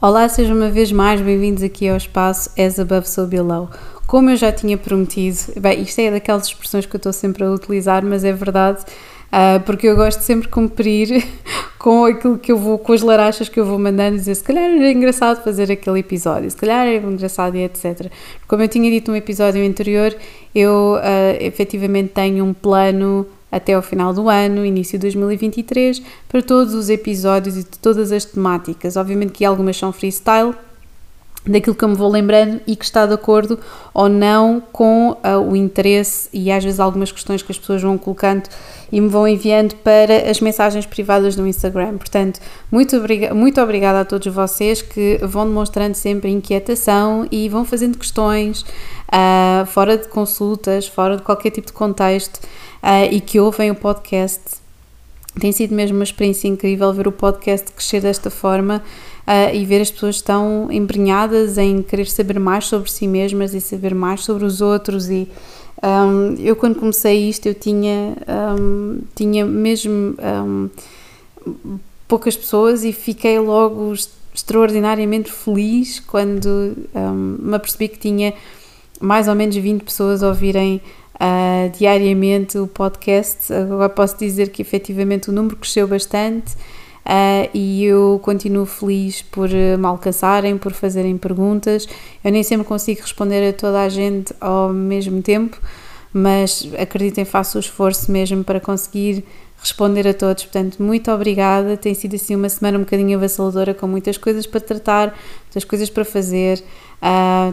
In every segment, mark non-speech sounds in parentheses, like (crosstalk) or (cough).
Olá, sejam uma vez mais bem-vindos aqui ao espaço As Above So Below. Como eu já tinha prometido, bem, isto é daquelas expressões que eu estou sempre a utilizar, mas é verdade, uh, porque eu gosto sempre de cumprir (laughs) com aquilo que eu vou, com as larachas que eu vou mandando, dizer se calhar era engraçado fazer aquele episódio, se calhar era engraçado e etc. Como eu tinha dito no episódio anterior, eu uh, efetivamente tenho um plano até ao final do ano, início de 2023, para todos os episódios e de todas as temáticas. Obviamente que algumas são freestyle, daquilo que eu me vou lembrando e que está de acordo ou não com uh, o interesse e às vezes algumas questões que as pessoas vão colocando e me vão enviando para as mensagens privadas no Instagram. Portanto, muito, obriga muito obrigada a todos vocês que vão demonstrando sempre inquietação e vão fazendo questões uh, fora de consultas, fora de qualquer tipo de contexto uh, e que ouvem o podcast. Tem sido mesmo uma experiência incrível ver o podcast crescer desta forma uh, e ver as pessoas tão embrenhadas em querer saber mais sobre si mesmas e saber mais sobre os outros e um, eu quando comecei isto eu tinha um, tinha mesmo um, poucas pessoas e fiquei logo extraordinariamente feliz quando me apercebi que tinha mais ou menos 20 pessoas a ouvirem uh, diariamente o podcast. Agora posso dizer que efetivamente o número cresceu bastante uh, e eu continuo feliz por me alcançarem, por fazerem perguntas. Eu nem sempre consigo responder a toda a gente ao mesmo tempo, mas acreditem, faço o esforço mesmo para conseguir responder a todos. Portanto, muito obrigada. Tem sido assim uma semana um bocadinho avassaladora com muitas coisas para tratar, muitas coisas para fazer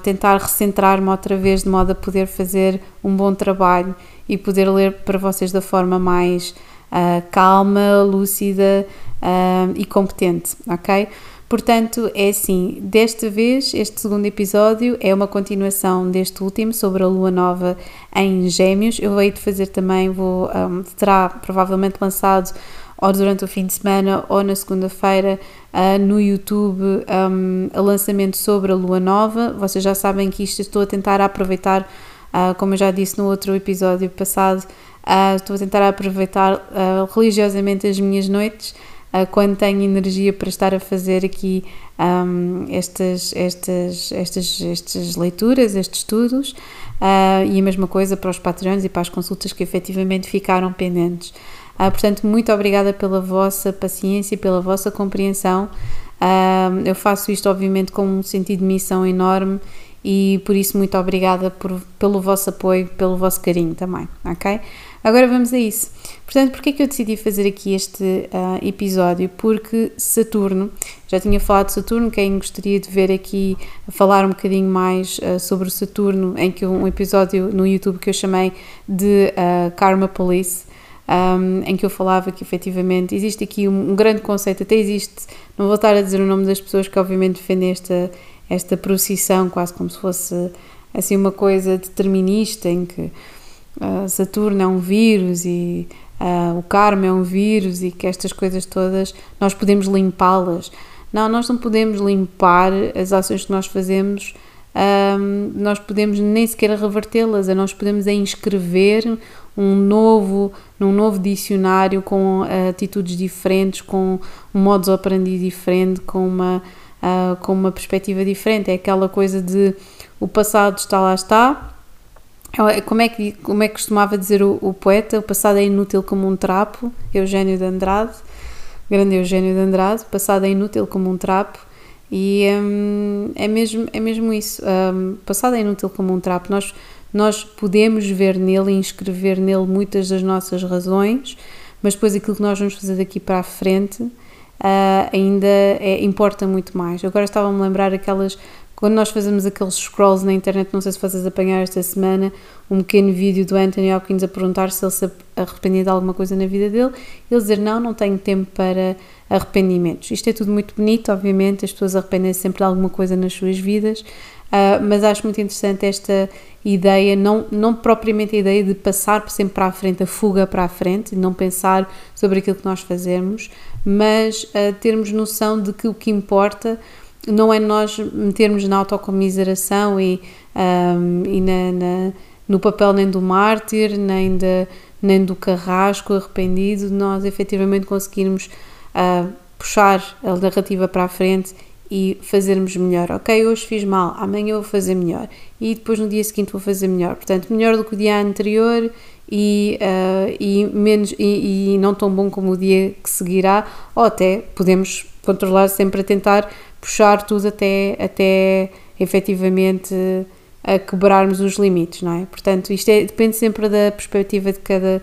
tentar recentrar-me outra vez de modo a poder fazer um bom trabalho e poder ler para vocês da forma mais uh, calma, lúcida uh, e competente, ok? Portanto, é assim, desta vez, este segundo episódio é uma continuação deste último sobre a lua nova em Gêmeos. Eu vou de fazer também, vou, um, terá provavelmente lançado ou durante o fim de semana ou na segunda-feira uh, no YouTube um, o lançamento sobre a Lua Nova. Vocês já sabem que isto estou a tentar aproveitar, uh, como eu já disse no outro episódio passado, uh, estou a tentar aproveitar religiosamente as minhas noites quando tenho energia para estar a fazer aqui um, estas, estas, estas, estas leituras, estes estudos, uh, e a mesma coisa para os patrões e para as consultas que efetivamente ficaram pendentes. Uh, portanto, muito obrigada pela vossa paciência, pela vossa compreensão. Uh, eu faço isto, obviamente, com um sentido de missão enorme e por isso, muito obrigada por, pelo vosso apoio, pelo vosso carinho também, ok? Agora vamos a isso. Portanto, porquê é que eu decidi fazer aqui este uh, episódio? Porque Saturno, já tinha falado de Saturno, quem gostaria de ver aqui, falar um bocadinho mais uh, sobre o Saturno, em que um episódio no YouTube que eu chamei de uh, Karma Police, um, em que eu falava que efetivamente existe aqui um, um, grande conceito, até existe, não vou estar a dizer o nome das pessoas que obviamente defendem esta, esta procissão, quase como se fosse assim uma coisa determinista, em que uh, Saturno é um vírus e uh, o karma é um vírus e que estas coisas todas nós podemos limpá-las. Não, nós não podemos limpar as ações que nós fazemos um, nós podemos nem sequer revertê-las, nós podemos é inscrever um novo, num novo dicionário com uh, atitudes diferentes, com um modus operandi diferente, com uma, uh, com uma perspectiva diferente. É aquela coisa de o passado está lá está. É, como é que, como é que costumava dizer o, o poeta? O passado é inútil como um trapo, Eugênio de Andrade, grande Eugênio de Andrade, o passado é inútil como um trapo e hum, é, mesmo, é mesmo isso. Um, passado é inútil como um trapo. Nós, nós podemos ver nele e inscrever nele muitas das nossas razões, mas depois aquilo que nós vamos fazer daqui para a frente uh, ainda é, importa muito mais. Agora estava-me a lembrar aquelas quando nós fazemos aqueles scrolls na internet, não sei se vocês apanharam esta semana, um pequeno vídeo do Anthony Hopkins a perguntar se ele se arrependia de alguma coisa na vida dele, ele dizer não, não tenho tempo para arrependimentos. Isto é tudo muito bonito, obviamente, as pessoas arrependem-se sempre de alguma coisa nas suas vidas, uh, mas acho muito interessante esta ideia, não, não propriamente a ideia de passar sempre para a frente, a fuga para a frente, não pensar sobre aquilo que nós fazemos, mas uh, termos noção de que o que importa não é nós metermos na autocomiseração e, um, e na, na, no papel nem do mártir, nem, de, nem do carrasco arrependido, nós efetivamente conseguirmos uh, puxar a narrativa para a frente e fazermos melhor. Ok, hoje fiz mal, amanhã vou fazer melhor e depois no dia seguinte vou fazer melhor. Portanto, melhor do que o dia anterior e, uh, e, menos, e, e, não tão bom como o dia que seguirá, ou até podemos controlar sempre a tentar puxar tudo até, até efetivamente a quebrarmos os limites, não é? Portanto, isto é, depende sempre da perspectiva de cada,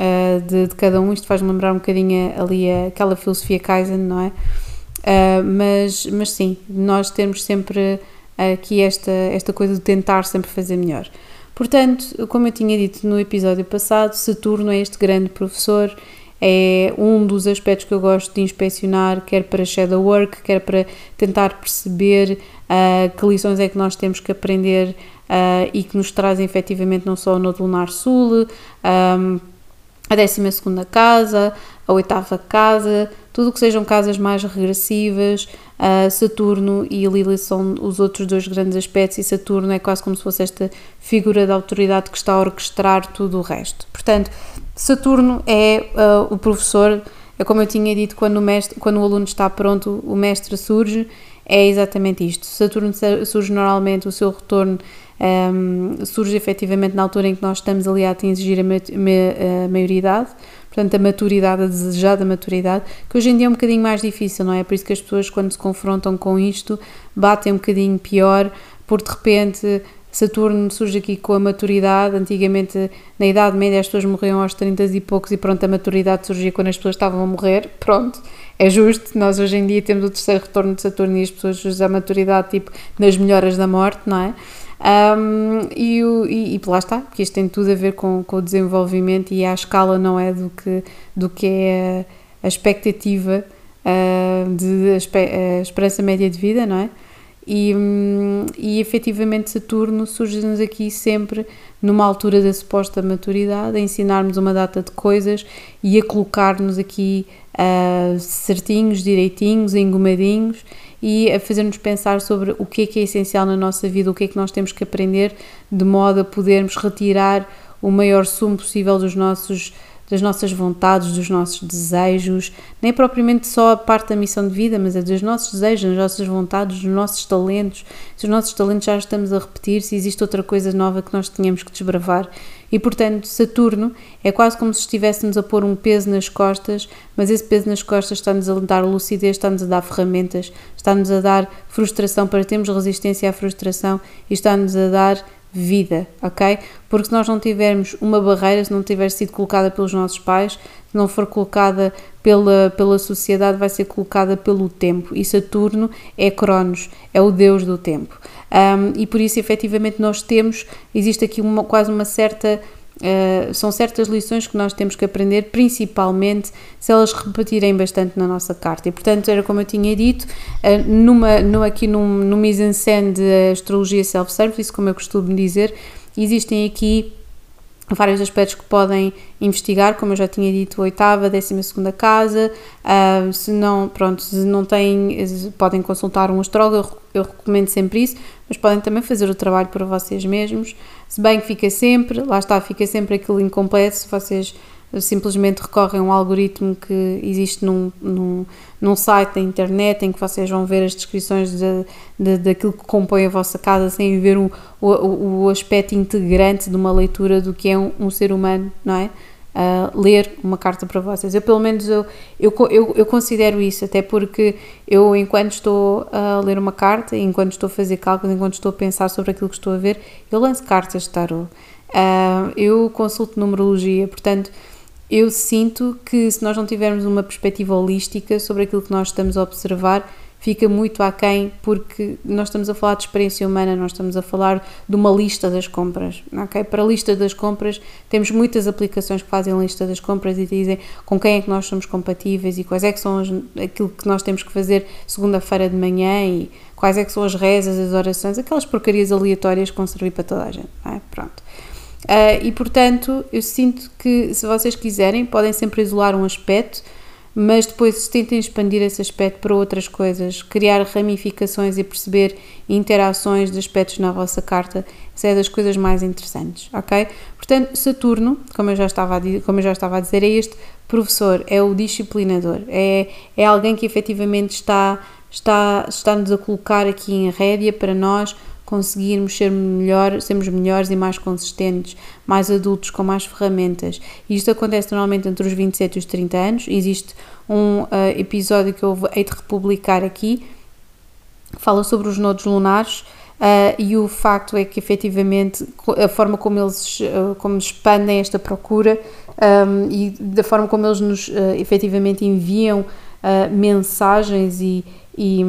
uh, de, de, cada um. Isto faz-me lembrar um bocadinho ali aquela filosofia Kaizen, não é? Uh, mas, mas sim, nós temos sempre aqui esta, esta coisa de tentar sempre fazer melhor. Portanto, como eu tinha dito no episódio passado, Saturno é este grande professor, é um dos aspectos que eu gosto de inspecionar, quer para shadow work, quer para tentar perceber uh, que lições é que nós temos que aprender uh, e que nos trazem efetivamente não só no Lunar Sul, um, a 12 casa, a oitava casa, tudo que sejam casas mais regressivas, uh, Saturno e Lilith são os outros dois grandes aspectos e Saturno é quase como se fosse esta figura de autoridade que está a orquestrar tudo o resto. Portanto, Saturno é uh, o professor, é como eu tinha dito, quando o, mestre, quando o aluno está pronto, o mestre surge, é exatamente isto. Saturno surge normalmente, o seu retorno um, surge efetivamente na altura em que nós estamos ali a atingir a, a, a maioridade, portanto a maturidade, a desejada maturidade, que hoje em dia é um bocadinho mais difícil, não é? Por isso que as pessoas quando se confrontam com isto batem um bocadinho pior, porque de repente Saturno surge aqui com a maturidade. Antigamente, na Idade Média, as pessoas morriam aos 30 e poucos, e pronto, a maturidade surgia quando as pessoas estavam a morrer. Pronto, é justo. Nós hoje em dia temos o terceiro retorno de Saturno e as pessoas usam a maturidade tipo nas melhoras da morte, não é? Um, e, o, e, e lá está, porque isto tem tudo a ver com, com o desenvolvimento e a escala não é do que, do que é a, expectativa uh, de a, esperança média de vida, não é? E, hum, e efetivamente Saturno surge-nos aqui sempre numa altura da suposta maturidade, a ensinarmos uma data de coisas e a colocar-nos aqui uh, certinhos, direitinhos, engomadinhos e a fazer-nos pensar sobre o que é que é essencial na nossa vida, o que é que nós temos que aprender, de modo a podermos retirar o maior sumo possível dos nossos das nossas vontades, dos nossos desejos, nem propriamente só a parte da missão de vida, mas é dos nossos desejos, das nossas vontades, dos nossos talentos. Se os nossos talentos já estamos a repetir, se existe outra coisa nova que nós tínhamos que desbravar. E portanto, Saturno é quase como se estivéssemos a pôr um peso nas costas, mas esse peso nas costas está-nos a dar lucidez, está-nos a dar ferramentas, está-nos a dar frustração para termos resistência à frustração e está-nos a dar vida, ok? Porque se nós não tivermos uma barreira, se não tiver sido colocada pelos nossos pais, se não for colocada pela, pela sociedade, vai ser colocada pelo tempo. E Saturno é Cronos, é o deus do tempo. Um, e por isso, efetivamente, nós temos, existe aqui uma, quase uma certa Uh, são certas lições que nós temos que aprender, principalmente se elas repetirem bastante na nossa carta. E portanto, era como eu tinha dito, uh, numa, no, aqui num, no mise-en-scène de astrologia self-service, como eu costumo dizer, existem aqui vários aspectos que podem investigar, como eu já tinha dito, oitava, décima segunda casa, uh, se não, pronto, se não têm, podem consultar um astrólogo, eu recomendo sempre isso, mas podem também fazer o trabalho para vocês mesmos, se bem que fica sempre, lá está, fica sempre aquilo incompleto, se vocês simplesmente recorrem a um algoritmo que existe num, num, num site da internet em que vocês vão ver as descrições de, de, daquilo que compõe a vossa casa sem ver o, o, o aspecto integrante de uma leitura do que é um, um ser humano, não é? Uh, ler uma carta para vocês. Eu, pelo menos, eu, eu, eu, eu, considero isso, até porque eu, enquanto estou a ler uma carta, enquanto estou a fazer cálculos, enquanto estou a pensar sobre aquilo que estou a ver, eu lanço cartas de tarot. Uh, eu consulto numerologia, portanto, eu sinto que se nós não tivermos uma perspectiva holística sobre aquilo que nós estamos a observar, fica muito aquém, porque nós estamos a falar de experiência humana, nós estamos a falar de uma lista das compras. Okay? Para a lista das compras, temos muitas aplicações que fazem a lista das compras e dizem com quem é que nós somos compatíveis e quais é que são as, aquilo que nós temos que fazer segunda-feira de manhã e quais é que são as rezas, as orações, aquelas porcarias aleatórias que vão servir para toda a gente. É? Pronto. Uh, e portanto, eu sinto que se vocês quiserem, podem sempre isolar um aspecto, mas depois tentem expandir esse aspecto para outras coisas, criar ramificações e perceber interações de aspectos na vossa carta. Isso é das coisas mais interessantes, ok? Portanto, Saturno, como eu já estava a, como eu já estava a dizer, é este professor, é o disciplinador, é, é alguém que efetivamente está está, está-nos a colocar aqui em rédea para nós conseguirmos ser melhor, sermos melhores e mais consistentes, mais adultos com mais ferramentas. E isto acontece normalmente entre os 27 e os 30 anos. Existe um uh, episódio que eu hei de republicar aqui, que fala sobre os nodos lunares. Uh, e o facto é que efetivamente a forma como eles uh, como expandem esta procura um, e da forma como eles nos uh, efetivamente enviam mensagens e, e,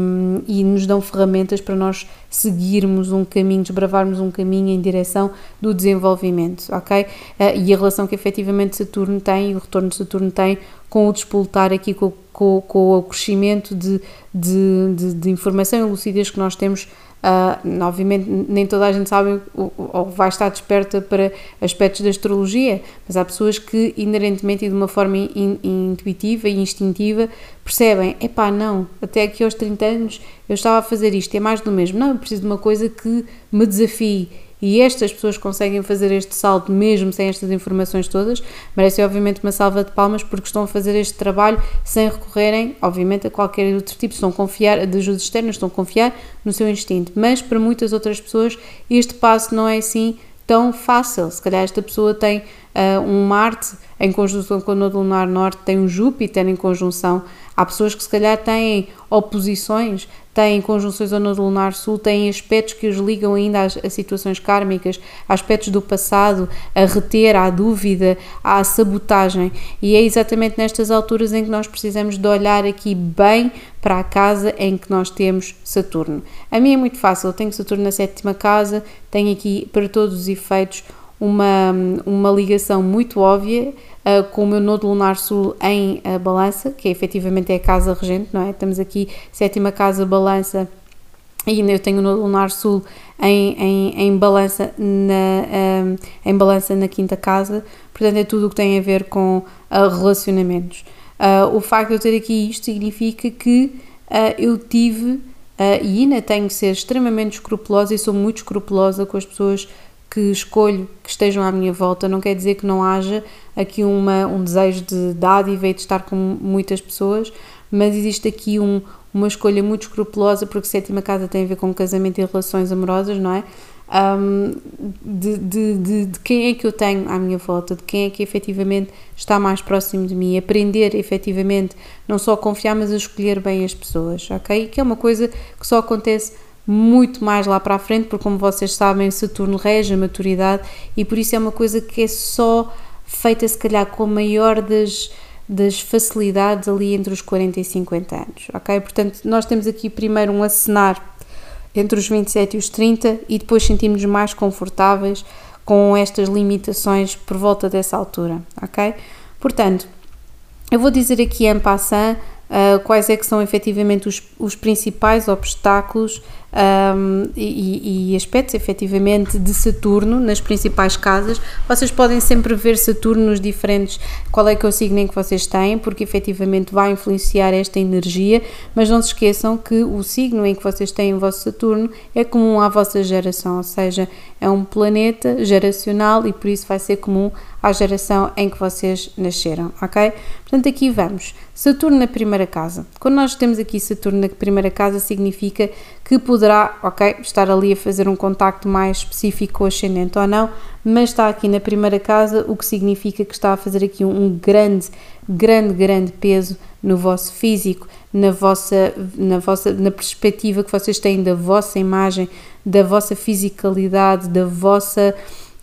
e, nos dão ferramentas para nós seguirmos um caminho, desbravarmos um caminho em direção do desenvolvimento, ok? Uh, e a relação que efetivamente Saturno tem, o retorno de Saturno tem com o despoltar aqui, com, com, com o crescimento de, de, de, de informação e lucidez que nós temos Uh, obviamente, nem toda a gente sabe ou vai estar desperta para aspectos da astrologia, mas há pessoas que, inerentemente e de uma forma in, in, intuitiva e instintiva, percebem: epá, não, até aqui aos 30 anos eu estava a fazer isto, é mais do mesmo. Não, eu preciso de uma coisa que me desafie e estas pessoas conseguem fazer este salto mesmo sem estas informações todas, merecem obviamente uma salva de palmas porque estão a fazer este trabalho sem recorrerem, obviamente, a qualquer outro tipo, estão a confiar, de ajuda externa, estão a confiar no seu instinto. Mas para muitas outras pessoas este passo não é assim tão fácil. Se calhar esta pessoa tem uh, um Marte em conjunção com o Nodo Lunar Norte, tem um Júpiter em conjunção. Há pessoas que se calhar têm oposições têm conjunções ao nodo lunar sul, têm aspectos que os ligam ainda às, a situações kármicas, aspectos do passado, a reter, à dúvida, à sabotagem. E é exatamente nestas alturas em que nós precisamos de olhar aqui bem para a casa em que nós temos Saturno. A mim é muito fácil, eu tenho Saturno na sétima casa, tenho aqui para todos os efeitos uma, uma ligação muito óbvia uh, com o meu nodo lunar sul em uh, balança, que é, efetivamente é a casa regente, não é? Estamos aqui, sétima casa, balança, e ainda eu tenho o nodo lunar sul em, em, em, balança na, um, em balança na quinta casa, portanto é tudo o que tem a ver com uh, relacionamentos. Uh, o facto de eu ter aqui isto significa que uh, eu tive e ainda tenho que ser extremamente escrupulosa e sou muito escrupulosa com as pessoas que escolho que estejam à minha volta, não quer dizer que não haja aqui uma, um desejo de dádiva e de estar com muitas pessoas, mas existe aqui um, uma escolha muito escrupulosa, porque sétima casa tem a ver com casamento e relações amorosas, não é? Um, de, de, de, de, quem é que eu tenho à minha volta, de quem é que efetivamente está mais próximo de mim, aprender efetivamente não só a confiar, mas a escolher bem as pessoas, ok? Que é uma coisa que só acontece muito mais lá para a frente, porque como vocês sabem, Saturno rege a maturidade e por isso é uma coisa que é só feita se calhar com a maior das, das facilidades ali entre os 40 e 50 anos, ok? Portanto, nós temos aqui primeiro um acenar entre os 27 e os 30 e depois sentimos mais confortáveis com estas limitações por volta dessa altura, ok? Portanto, eu vou dizer aqui em passant uh, quais é que são efetivamente os, os principais obstáculos um, e, e, aspectos efetivamente de Saturno nas principais casas. Vocês podem sempre ver Saturno nos diferentes, qual é que é o signo em que vocês têm, porque efetivamente vai influenciar esta energia, mas não se esqueçam que o signo em que vocês têm o vosso Saturno é comum à vossa geração, ou seja, é um planeta geracional e por isso vai ser comum à geração em que vocês nasceram, ok? Portanto, aqui vamos. Saturno na primeira casa. Quando nós temos aqui Saturno na primeira casa, significa que poderá, estar ali a fazer um contacto mais específico com o ascendente ou não, mas está aqui na primeira casa, o que significa que está a fazer aqui um, um grande, grande, grande peso no vosso físico, na vossa, na vossa, na perspectiva que vocês têm da vossa imagem, da vossa fisicalidade, da vossa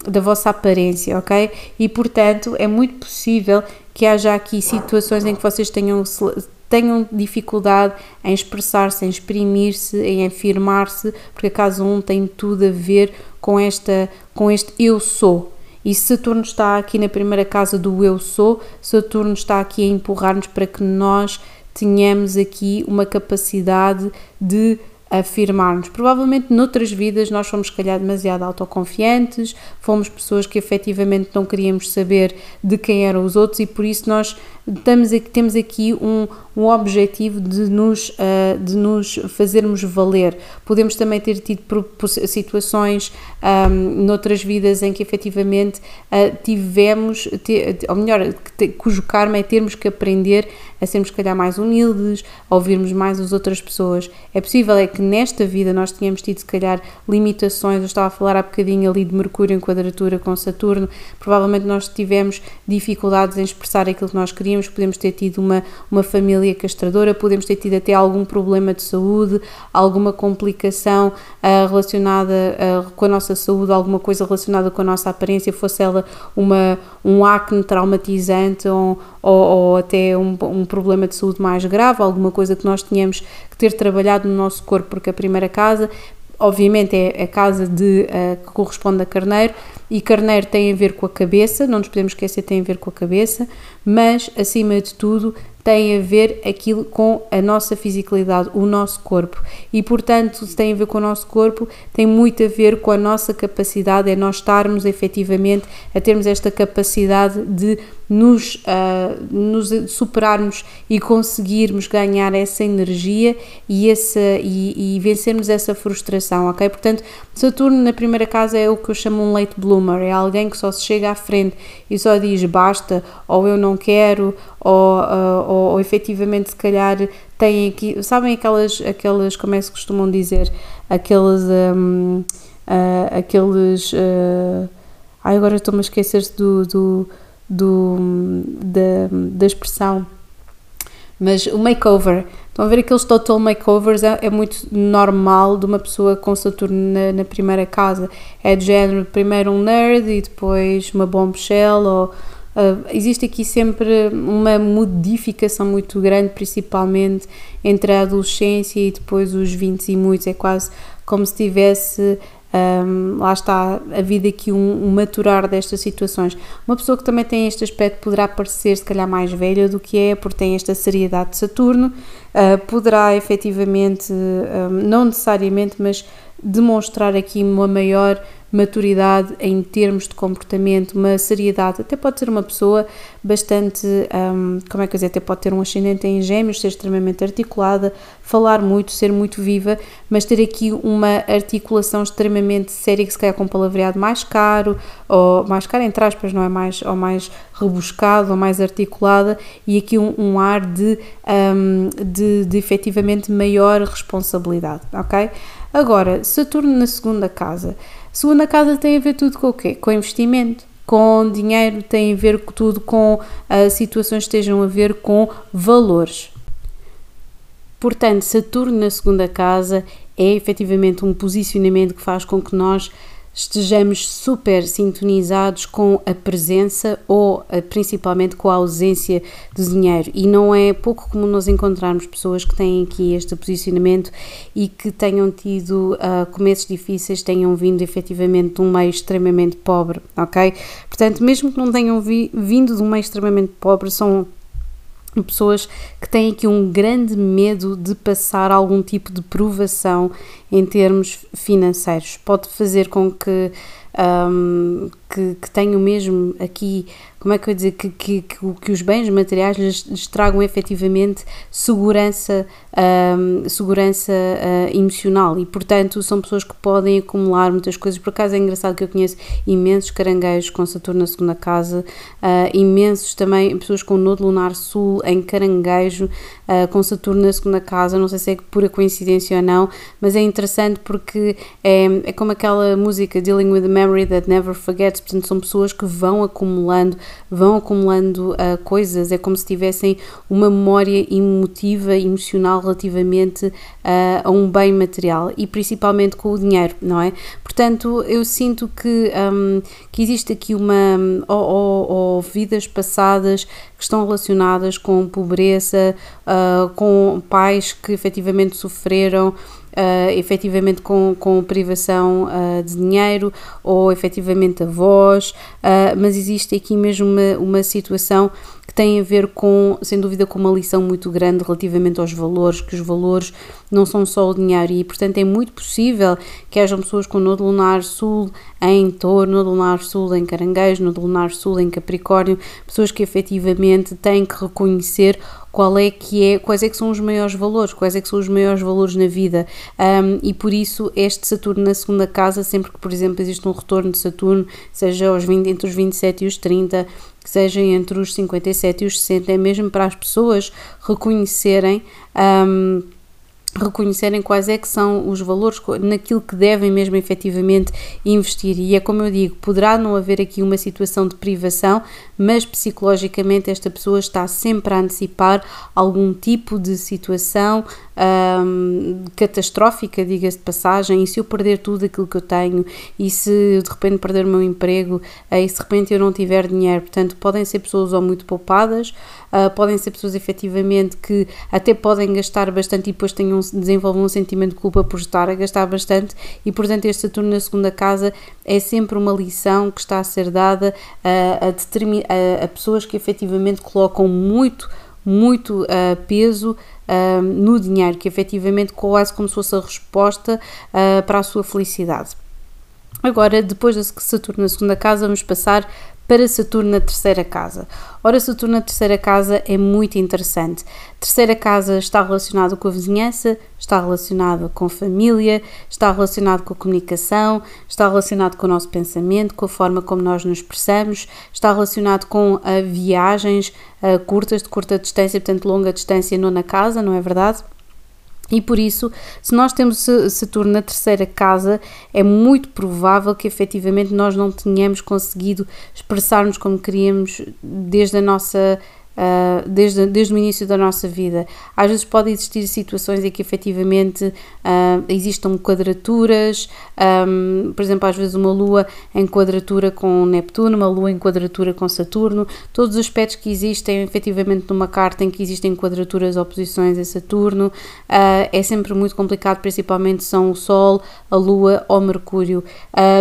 da vossa aparência, ok? E portanto é muito possível que haja aqui situações em que vocês tenham, tenham dificuldade em expressar-se, em exprimir-se, em afirmar-se, porque a casa 1 tem tudo a ver com, esta, com este eu sou. E Saturno está aqui na primeira casa do eu sou, Saturno está aqui a empurrar-nos para que nós tenhamos aqui uma capacidade de afirmar-nos. Provavelmente noutras vidas nós fomos, se calhar, demasiado autoconfiantes, fomos pessoas que efetivamente não queríamos saber de quem eram os outros e por isso nós estamos aqui, temos aqui um, um objetivo de nos, uh, de nos fazermos valer. Podemos também ter tido situações um, noutras vidas em que efetivamente uh, tivemos, ou melhor, cujo karma é termos que aprender a sermos, se calhar, mais humildes, a ouvirmos mais as outras pessoas. É possível é que nesta vida nós tenhamos tido, se calhar, limitações. Eu estava a falar há bocadinho ali de Mercúrio em quadratura com Saturno. Provavelmente nós tivemos dificuldades em expressar aquilo que nós queríamos. Podemos ter tido uma, uma família castradora, podemos ter tido até algum problema de saúde, alguma complicação uh, relacionada uh, com a nossa saúde, alguma coisa relacionada com a nossa aparência, fosse ela uma, um acne traumatizante ou, ou, ou até um, um problema de saúde mais grave, alguma coisa que nós tínhamos que ter trabalhado no nosso corpo, porque a primeira casa obviamente é a casa de, uh, que corresponde a carneiro e carneiro tem a ver com a cabeça, não nos podemos esquecer, tem a ver com a cabeça, mas acima de tudo tem a ver aquilo com a nossa fisicalidade, o nosso corpo. E portanto, se tem a ver com o nosso corpo, tem muito a ver com a nossa capacidade, é nós estarmos efetivamente a termos esta capacidade de nos, uh, nos superarmos e conseguirmos ganhar essa energia e, essa, e, e, vencermos essa frustração, ok? Portanto, Saturno na primeira casa é o que eu chamo um late bloomer, é alguém que só se chega à frente e só diz basta, ou eu não quero, ou, uh, ou, ou efetivamente se calhar tem aqui, sabem aquelas, aquelas como é que se costumam dizer, aqueles, um, uh, aqueles, uh, ai agora estou-me a esquecer-se do, do do, da, da expressão. Mas o makeover, estão a ver aqueles total makeovers, é, é muito normal de uma pessoa com Saturno na, na, primeira casa. É de género, primeiro um nerd e depois uma bombshell, ou uh, existe aqui sempre uma modificação muito grande, principalmente entre a adolescência e depois os 20 e muitos. É quase como se tivesse um, lá está a vida aqui um, um, maturar destas situações. Uma pessoa que também tem este aspecto poderá parecer se calhar mais velha do que é, porque tem esta seriedade de Saturno, uh, poderá efetivamente, um, não necessariamente, mas demonstrar aqui uma maior maturidade em termos de comportamento, uma seriedade. Até pode ser uma pessoa bastante, um, como é que eu dizer, até pode ter um ascendente em gêmeos, ser extremamente articulada, falar muito, ser muito viva, mas ter aqui uma articulação extremamente séria, que se calhar com um palavreado mais caro, ou mais caro entre aspas, não é? Mais, ou mais rebuscado, ou mais articulada, e aqui um, um ar de, um, de, de efetivamente maior responsabilidade, ok? Agora, Saturno na segunda casa. Segunda casa tem a ver tudo com o quê? Com investimento, com dinheiro, tem a ver tudo com uh, situações que estejam a ver com valores. Portanto, Saturno na segunda casa é efetivamente um posicionamento que faz com que nós estejamos super sintonizados com a presença ou eh, principalmente com a ausência de dinheiro. E não é pouco comum nós encontrarmos pessoas que têm aqui este posicionamento e que tenham tido uh, começos difíceis, tenham vindo efetivamente de um meio extremamente pobre, ok? Portanto, mesmo que não tenham vi, vindo de um meio extremamente pobre, são pessoas que têm aqui um grande medo de passar algum tipo de provação em termos financeiros. Pode fazer com que, um, que, que tenham mesmo aqui como é que eu ia dizer, que, que, que, os bens materiais lhes, lhes tragam efetivamente segurança, segurança uh, emocional e, portanto, são pessoas que podem acumular muitas coisas. Por acaso é engraçado que eu conheço imensos caranguejos com Saturno na segunda casa, uh, imensos também pessoas com Nodo Lunar Sul em caranguejo, uh, com Saturno na segunda casa. Não sei se é pura coincidência ou não, mas é interessante porque é, é como aquela música Dealing with the Memory That Never Forgets. Portanto, são pessoas que vão acumulando vão acumulando uh, coisas, é como se tivessem uma memória emotiva, emocional relativamente uh, a um bem material e principalmente com o dinheiro, não é? Portanto, eu sinto que, um, que existe aqui uma. Ou, vidas passadas que estão relacionadas com pobreza, uh, com pais que efetivamente sofreram uh, efetivamente com, com privação uh, de dinheiro ou efetivamente avós, uh, mas existe aqui mesmo uma, uma situação que tem a ver com, sem dúvida, com uma lição muito grande relativamente aos valores, que os valores não são só o dinheiro e, portanto, é muito possível que hajam pessoas com Nodo Lunar Sul em Touro, Nodo Lunar Sul em Caranguejo, Nodo Lunar Sul em Capricórnio, pessoas que efetivamente têm que reconhecer qual é que é, quais é que são os maiores valores, quais é que são os maiores valores na vida. Um, e por isso este Saturno na segunda casa, sempre que por exemplo existe um retorno de Saturno, seja aos 20, entre os 27 e os 30, seja entre os 57 e os 60, é mesmo para as pessoas reconhecerem um, reconhecerem quais é que são os valores naquilo que devem mesmo efetivamente investir. E é como eu digo, poderá não haver aqui uma situação de privação, mas psicologicamente esta pessoa está sempre a antecipar algum tipo de situação um, catastrófica, diga-se de passagem, e se eu perder tudo aquilo que eu tenho, e se de repente perder o meu emprego, e se de repente eu não tiver dinheiro, portanto podem ser pessoas ou muito poupadas, uh, podem ser pessoas efetivamente que até podem gastar bastante e depois tenham, desenvolvam um sentimento de culpa por estar a gastar bastante e portanto este Saturno na segunda casa é sempre uma lição que está a ser dada a, a, a, a pessoas que efetivamente colocam muito muito uh, peso uh, no dinheiro, que efetivamente quase como se fosse a resposta uh, para a sua felicidade. Agora, depois de Saturno na segunda casa, vamos passar para Saturno na terceira casa. Ora, Saturno na terceira casa é muito interessante. Terceira casa está relacionado com a vizinhança, está relacionado com a família, está relacionado com a comunicação, está relacionado com o nosso pensamento, com a forma como nós nos expressamos, está relacionado com uh, viagens uh, curtas, de curta distância, portanto longa distância, não na casa, não é verdade? E por isso, se nós temos Saturno na terceira casa, é muito provável que efetivamente nós não tenhamos conseguido expressar-nos como queríamos desde a nossa uh, desde, desde o início da nossa vida. Às vezes pode existir situações em que efetivamente uh, existam quadraturas, um, por exemplo, às vezes uma lua em quadratura com Neptuno, uma lua em quadratura com Saturno, todos os aspectos que existem efetivamente numa carta em que existem quadraturas, oposições a Saturno, uh, é sempre muito complicado, principalmente são o Sol, a Lua ou Mercúrio.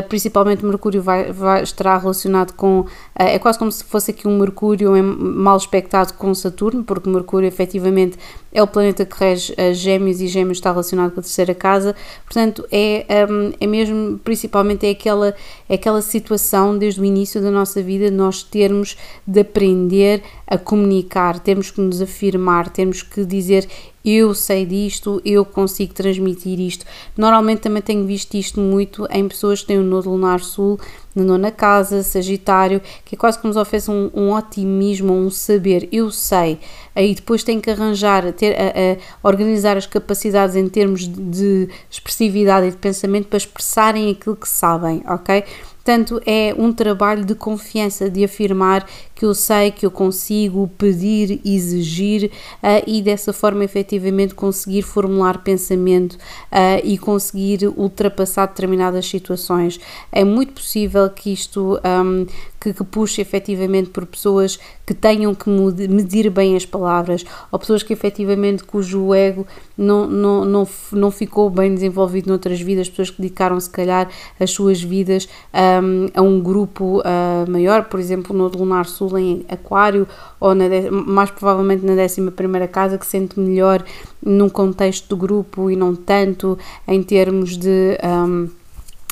principalmente Mercúrio vai, vai, estará relacionado com, é quase como se fosse aqui um Mercúrio em mal espectro conectado com Saturno, porque Mercúrio efetivamente é o planeta que rege as Gêmeos e Gêmeos está relacionado com a terceira casa, portanto é, um, é mesmo, principalmente é aquela, é aquela situação desde o início da nossa vida nós termos de aprender a comunicar, temos que nos afirmar, temos que dizer eu sei disto, eu consigo transmitir isto. Normalmente também tenho visto isto muito em pessoas que têm o nodo lunar sul na nona casa, Sagitário, que é quase como nos oferece um, um otimismo, um saber, eu sei. Aí depois tem que arranjar, ter, a, a organizar as capacidades em termos de, de expressividade e de pensamento para expressarem aquilo que sabem, ok? Portanto, é um trabalho de confiança, de afirmar que eu sei, que eu consigo pedir, exigir uh, e dessa forma efetivamente conseguir formular pensamento uh, e conseguir ultrapassar determinadas situações. É muito possível que isto um, que, que puxe efetivamente por pessoas que tenham que medir bem as palavras ou pessoas que efetivamente cujo ego não, não, não, não ficou bem desenvolvido noutras vidas, pessoas que dedicaram se calhar as suas vidas um, a um grupo uh, maior, por exemplo no Lunar Sul em Aquário ou na, mais provavelmente na 11 primeira casa que sente melhor num contexto do grupo e não tanto em termos de um,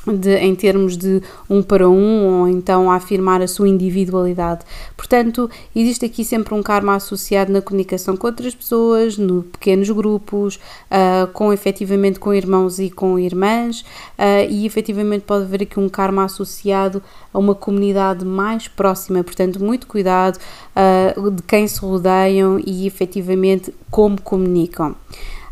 de, em termos de um para um ou então a afirmar a sua individualidade. Portanto, existe aqui sempre um karma associado na comunicação com outras pessoas, no pequenos grupos, uh, com efetivamente com irmãos e com irmãs, uh, e efetivamente pode haver aqui um karma associado a uma comunidade mais próxima. Portanto, muito cuidado uh, de quem se rodeiam e efetivamente como comunicam.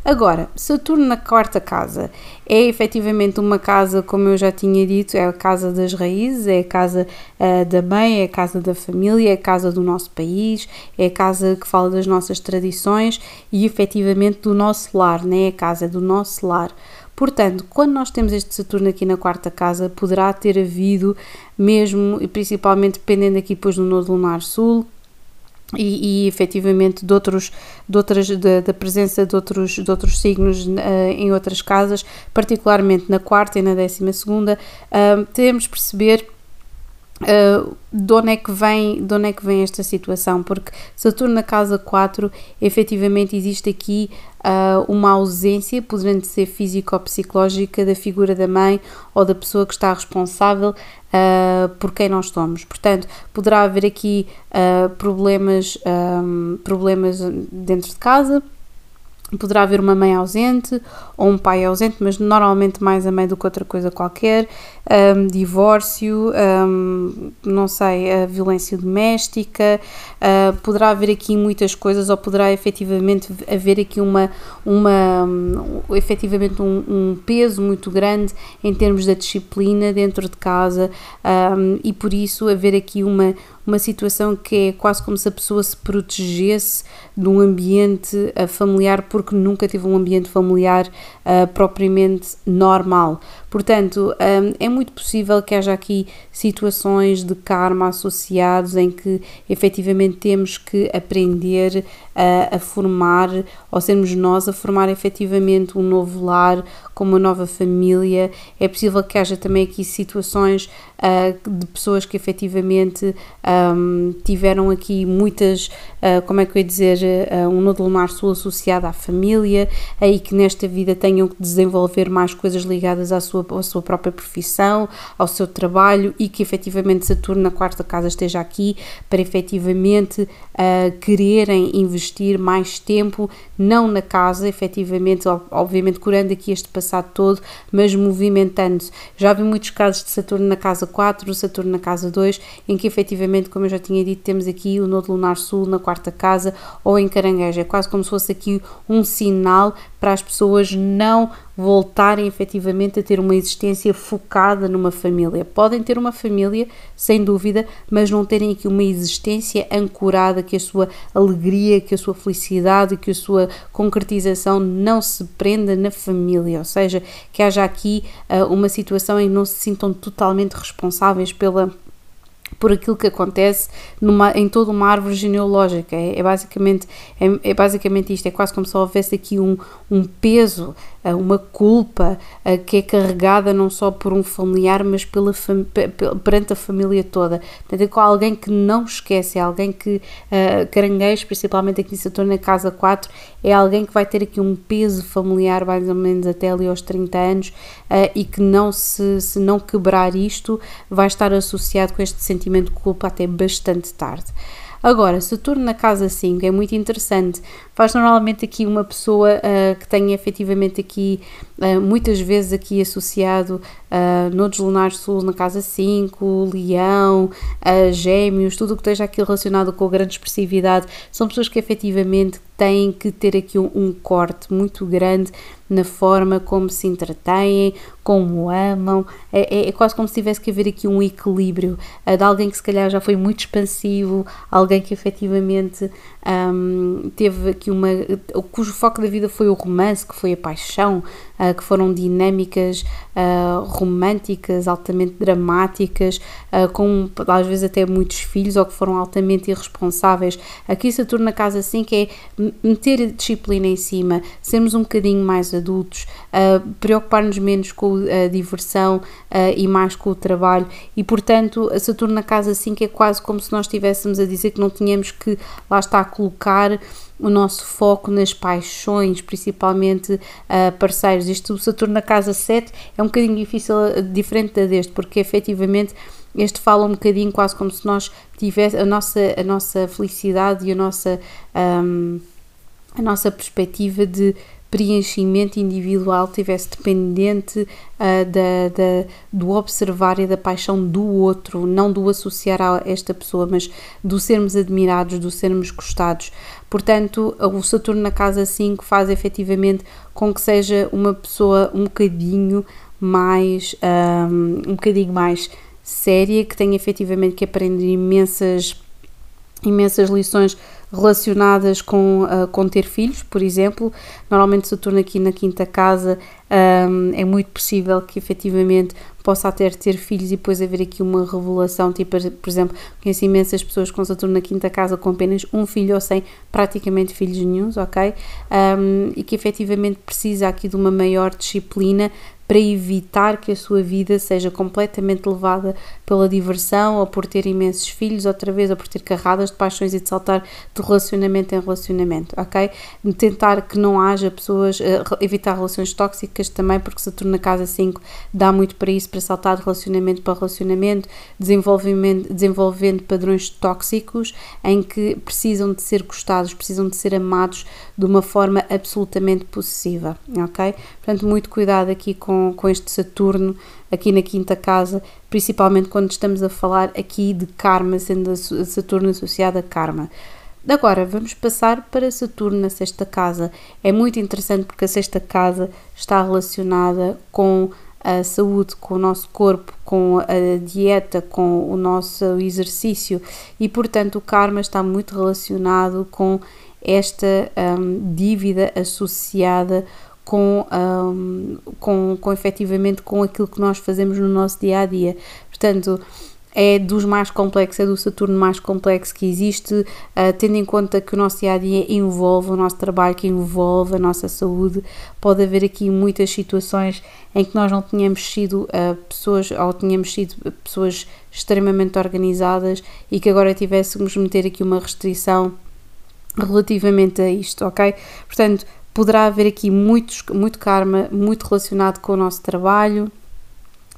Agora, Saturno na quarta casa é efetivamente uma casa, como eu já tinha dito, é a casa das raízes, é a casa uh, da mãe, é a casa da família, é a casa do nosso país, é a casa que fala das nossas tradições e efetivamente do nosso lar, né? é a casa do nosso lar. Portanto, quando nós temos este Saturno aqui na quarta casa, poderá ter havido mesmo, e principalmente dependendo aqui depois do Nodo Lunar Sul, e, e efetivamente de outros, de outras, da presença de outros, de outros signos uh, em outras casas, particularmente na quarta e na décima segunda, uh, temos perceber Uh, de, onde é que vem, de onde é que vem esta situação? Porque Saturno na casa 4, efetivamente existe aqui uh, uma ausência, podendo ser física ou psicológica, da figura da mãe ou da pessoa que está responsável uh, por quem nós somos. Portanto, poderá haver aqui problemas, um, problemas dentro de casa, Poderá haver uma mãe ausente ou um pai ausente, mas normalmente mais a mãe do que outra coisa qualquer. Um, divórcio, um, não sei, a violência doméstica. Uh, poderá haver aqui muitas coisas, ou poderá efetivamente haver aqui uma, uma um, efetivamente um, um, peso muito grande em termos da disciplina dentro de casa e por isso haver aqui uma uma situação que é quase como se a pessoa se protegesse de um ambiente uh, familiar porque nunca teve um ambiente familiar uh, propriamente normal. Portanto, um, é muito possível que haja aqui situações de karma associados em que efetivamente temos que aprender a, a formar, ou sermos nós a formar efetivamente um novo lar, com uma nova família. É possível que haja também aqui situações uh, de pessoas que efetivamente um, tiveram aqui muitas, uh, como é que eu ia dizer, uh, um nodo lunar sul associado à família, aí que nesta vida tenham que desenvolver mais coisas ligadas à sua a sua própria profissão, ao seu trabalho e que efetivamente Saturno na quarta casa esteja aqui para efetivamente uh, quererem investir mais tempo, não na casa, efetivamente, obviamente curando aqui este passado todo, mas movimentando-se. Já vi muitos casos de Saturno na casa 4, Saturno na casa 2, em que efetivamente, como eu já tinha dito, temos aqui o Nodo Lunar Sul na quarta casa ou em Caranguejo. É quase como se fosse aqui um sinal para as pessoas não voltarem efetivamente a ter uma existência focada numa família. Podem ter uma família, sem dúvida, mas não terem aqui uma existência ancorada, que a sua alegria, que a sua felicidade, que a sua concretização não se prenda na família, ou seja, que haja aqui uh, uma situação em que não se sintam totalmente responsáveis pela por aquilo que acontece numa, em toda uma árvore genealógica. É, é basicamente, é, é, basicamente isto, é quase como se houvesse aqui um, um peso, eh, uma culpa eh, que é carregada não só por um familiar, mas pela perante a família toda. Portanto, é com alguém que não esquece, é alguém que, uh, caranguejo, principalmente aqui em Saturno na casa 4, é alguém que vai ter aqui um peso familiar mais ou menos até ali aos 30 anos uh, e que não se, se não quebrar isto, vai estar associado com este sentimento de culpa até bastante tarde. Agora, Saturno na casa 5 é muito interessante, faz normalmente aqui uma pessoa uh, que tenha efetivamente aqui, uh, muitas vezes aqui associado uh, nodos lunares sul na casa 5, leão, uh, gêmeos, tudo o que esteja aqui relacionado com a grande expressividade, são pessoas que efetivamente têm que ter aqui um, um corte muito grande na forma como se entretêm, como amam, é, é, é, quase como se tivesse que haver aqui um equilíbrio uh, de alguém que se calhar já foi muito expansivo, alguém que efetivamente um, teve aqui uma. cujo foco da vida foi o romance, que foi a paixão, uh, que foram dinâmicas uh, românticas, altamente dramáticas, com às vezes até muitos filhos ou que foram altamente irresponsáveis. Aqui Saturno na casa 5 é meter a disciplina em cima, sermos um bocadinho mais adultos, preocupar-nos menos com a diversão uh, e mais com o trabalho, e portanto a Saturno na casa 5 é quase como se nós estivéssemos a dizer que não tínhamos que lá está colocar o nosso foco nas paixões, principalmente uh, parceiros. Isto, o Saturno na casa 7 é um bocadinho difícil, diferente da deste, porque efetivamente este fala um bocadinho quase como se nós tivesse a nossa, a nossa felicidade e a nossa, um, a nossa perspectiva de preenchimento individual tivesse dependente uh, da, da, do observar e da paixão do outro, não do associar a esta pessoa, mas do sermos admirados, do sermos gostados. Portanto, o Saturno na casa 5 faz efetivamente com que seja uma pessoa um bocadinho mais um, um bocadinho mais séria, que tenha efetivamente que aprender imensas imensas lições relacionadas com, uh, com ter filhos, por exemplo. Normalmente Saturno aqui na quinta casa um, é muito possível que efetivamente possa até ter filhos e depois haver aqui uma revelação, tipo, por exemplo, conheço imensas pessoas com Saturno na quinta casa com apenas um filho ou sem praticamente filhos nenhums, ok? Um, e que efetivamente precisa aqui de uma maior disciplina para evitar que a sua vida seja completamente levada pela diversão ou por ter imensos filhos, outra vez, ou por ter carradas de paixões e de saltar de relacionamento em relacionamento, ok? Tentar que não haja pessoas, uh, evitar relações tóxicas também, porque Saturno na casa 5 dá muito para isso, para saltar de relacionamento para relacionamento, desenvolvimento, desenvolvendo padrões tóxicos em que precisam de ser gostados, precisam de ser amados de uma forma absolutamente possessiva, ok? Portanto, muito cuidado aqui com, com este Saturno, aqui na quinta casa, principalmente quando estamos a falar aqui de karma, sendo Saturno associado a karma. Agora vamos passar para Saturno na sexta casa. É muito interessante porque a sexta casa está relacionada com a saúde, com o nosso corpo, com a dieta, com o nosso exercício e, portanto, o karma está muito relacionado com esta um, dívida associada com, um, com, com efetivamente com aquilo que nós fazemos no nosso dia a dia. Portanto, é dos mais complexos, é do Saturno mais complexo que existe, uh, tendo em conta que o nosso dia a dia envolve o nosso trabalho, que envolve a nossa saúde. Pode haver aqui muitas situações em que nós não tínhamos sido uh, pessoas ou tínhamos sido pessoas extremamente organizadas e que agora tivéssemos meter aqui uma restrição relativamente a isto, ok? Portanto, poderá haver aqui muitos, muito karma, muito relacionado com o nosso trabalho,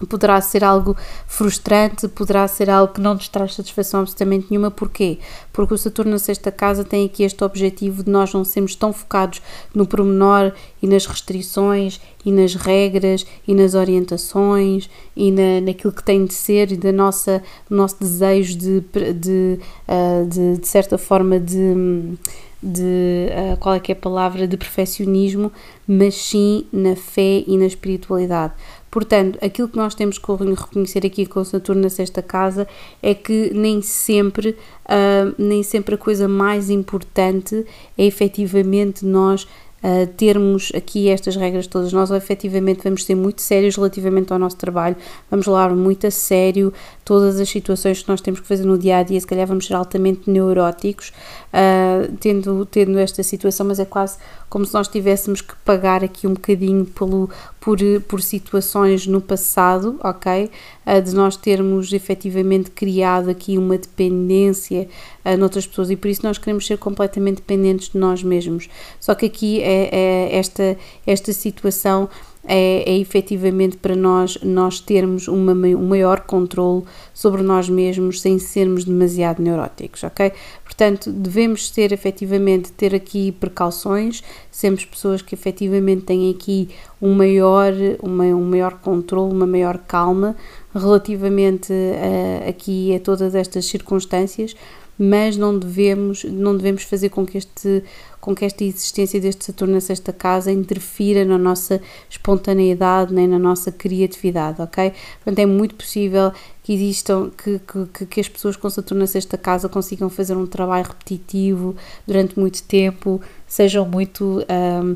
poderá ser algo frustrante, poderá ser algo que não nos traz satisfação absolutamente nenhuma. Porquê? Porque o Saturno na sexta casa tem aqui este objetivo de nós não sermos tão focados no pormenor e nas restrições e nas regras e nas orientações e na, naquilo que tem de ser e da nossa nosso desejo de, de, uh, de, de certa forma de de uh, qual é que é a palavra de perfeccionismo, mas sim na fé e na espiritualidade. Portanto, aquilo que nós temos que reconhecer aqui com Saturno na sexta casa é que nem sempre, uh, nem sempre a coisa mais importante é efetivamente nós uh, termos aqui estas regras todas. Nós efetivamente vamos ser muito sérios relativamente ao nosso trabalho, vamos levar muito a sério todas as situações que nós temos que fazer no dia a dia, se calhar vamos ser altamente neuróticos, uh, tendo, tendo esta situação, mas é quase como se nós tivéssemos que pagar aqui um bocadinho pelo, por, por situações no passado, ok? Uh, de nós termos efetivamente criado aqui uma dependência uh, noutras pessoas e por isso nós queremos ser completamente dependentes de nós mesmos. Só que aqui é, é esta, esta situação é, é efetivamente para nós, nós termos uma, um maior controle sobre nós mesmos sem sermos demasiado neuróticos, ok? Portanto, devemos ter efetivamente, ter aqui precauções, sermos pessoas que efetivamente têm aqui um maior, uma, um maior controle, uma maior calma relativamente a, aqui a todas estas circunstâncias, mas não devemos, não devemos fazer com que, este, com que esta existência deste Saturno na sexta casa interfira na nossa espontaneidade nem na nossa criatividade, ok? Portanto, é muito possível que existam, que, que, que as pessoas com Saturno na sexta casa consigam fazer um trabalho repetitivo durante muito tempo, sejam muito. Um,